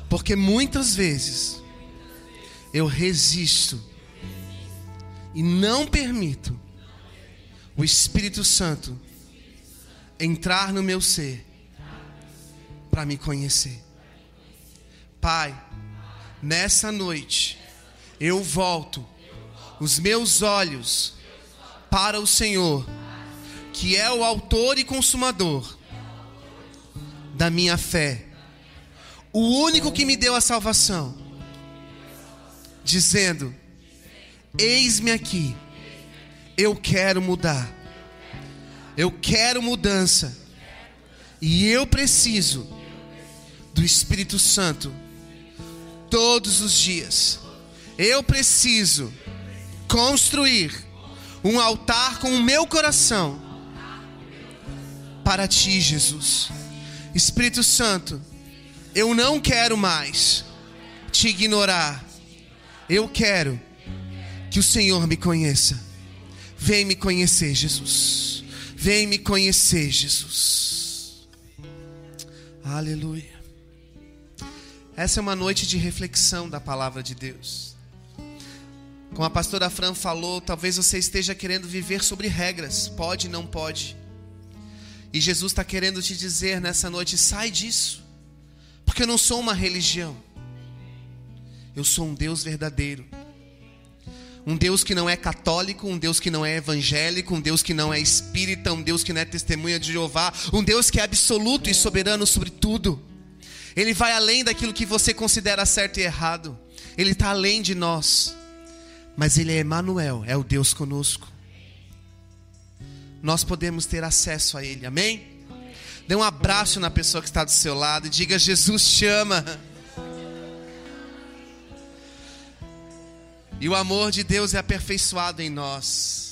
porque muitas vezes eu resisto e não permito o Espírito Santo entrar no meu ser para me conhecer. Pai, nessa noite eu volto os meus olhos para o Senhor, que é o autor e consumador da minha fé, o único que me deu a salvação, dizendo: Eis-me aqui, eu quero mudar, eu quero mudança, e eu preciso do Espírito Santo todos os dias. Eu preciso construir um altar com o meu coração para ti, Jesus. Espírito Santo, eu não quero mais te ignorar. Eu quero que o Senhor me conheça. Vem me conhecer, Jesus. Vem me conhecer, Jesus. Aleluia. Essa é uma noite de reflexão da palavra de Deus. Como a pastora Fran falou, talvez você esteja querendo viver sobre regras, pode, não pode. E Jesus está querendo te dizer nessa noite: sai disso, porque eu não sou uma religião, eu sou um Deus verdadeiro. Um Deus que não é católico, um Deus que não é evangélico, um Deus que não é espírita, um Deus que não é testemunha de Jeová, um Deus que é absoluto e soberano sobre tudo. Ele vai além daquilo que você considera certo e errado. Ele está além de nós. Mas Ele é Emmanuel, é o Deus conosco. Nós podemos ter acesso a Ele, amém? Dê um abraço na pessoa que está do seu lado e diga: Jesus chama. E o amor de Deus é aperfeiçoado em nós.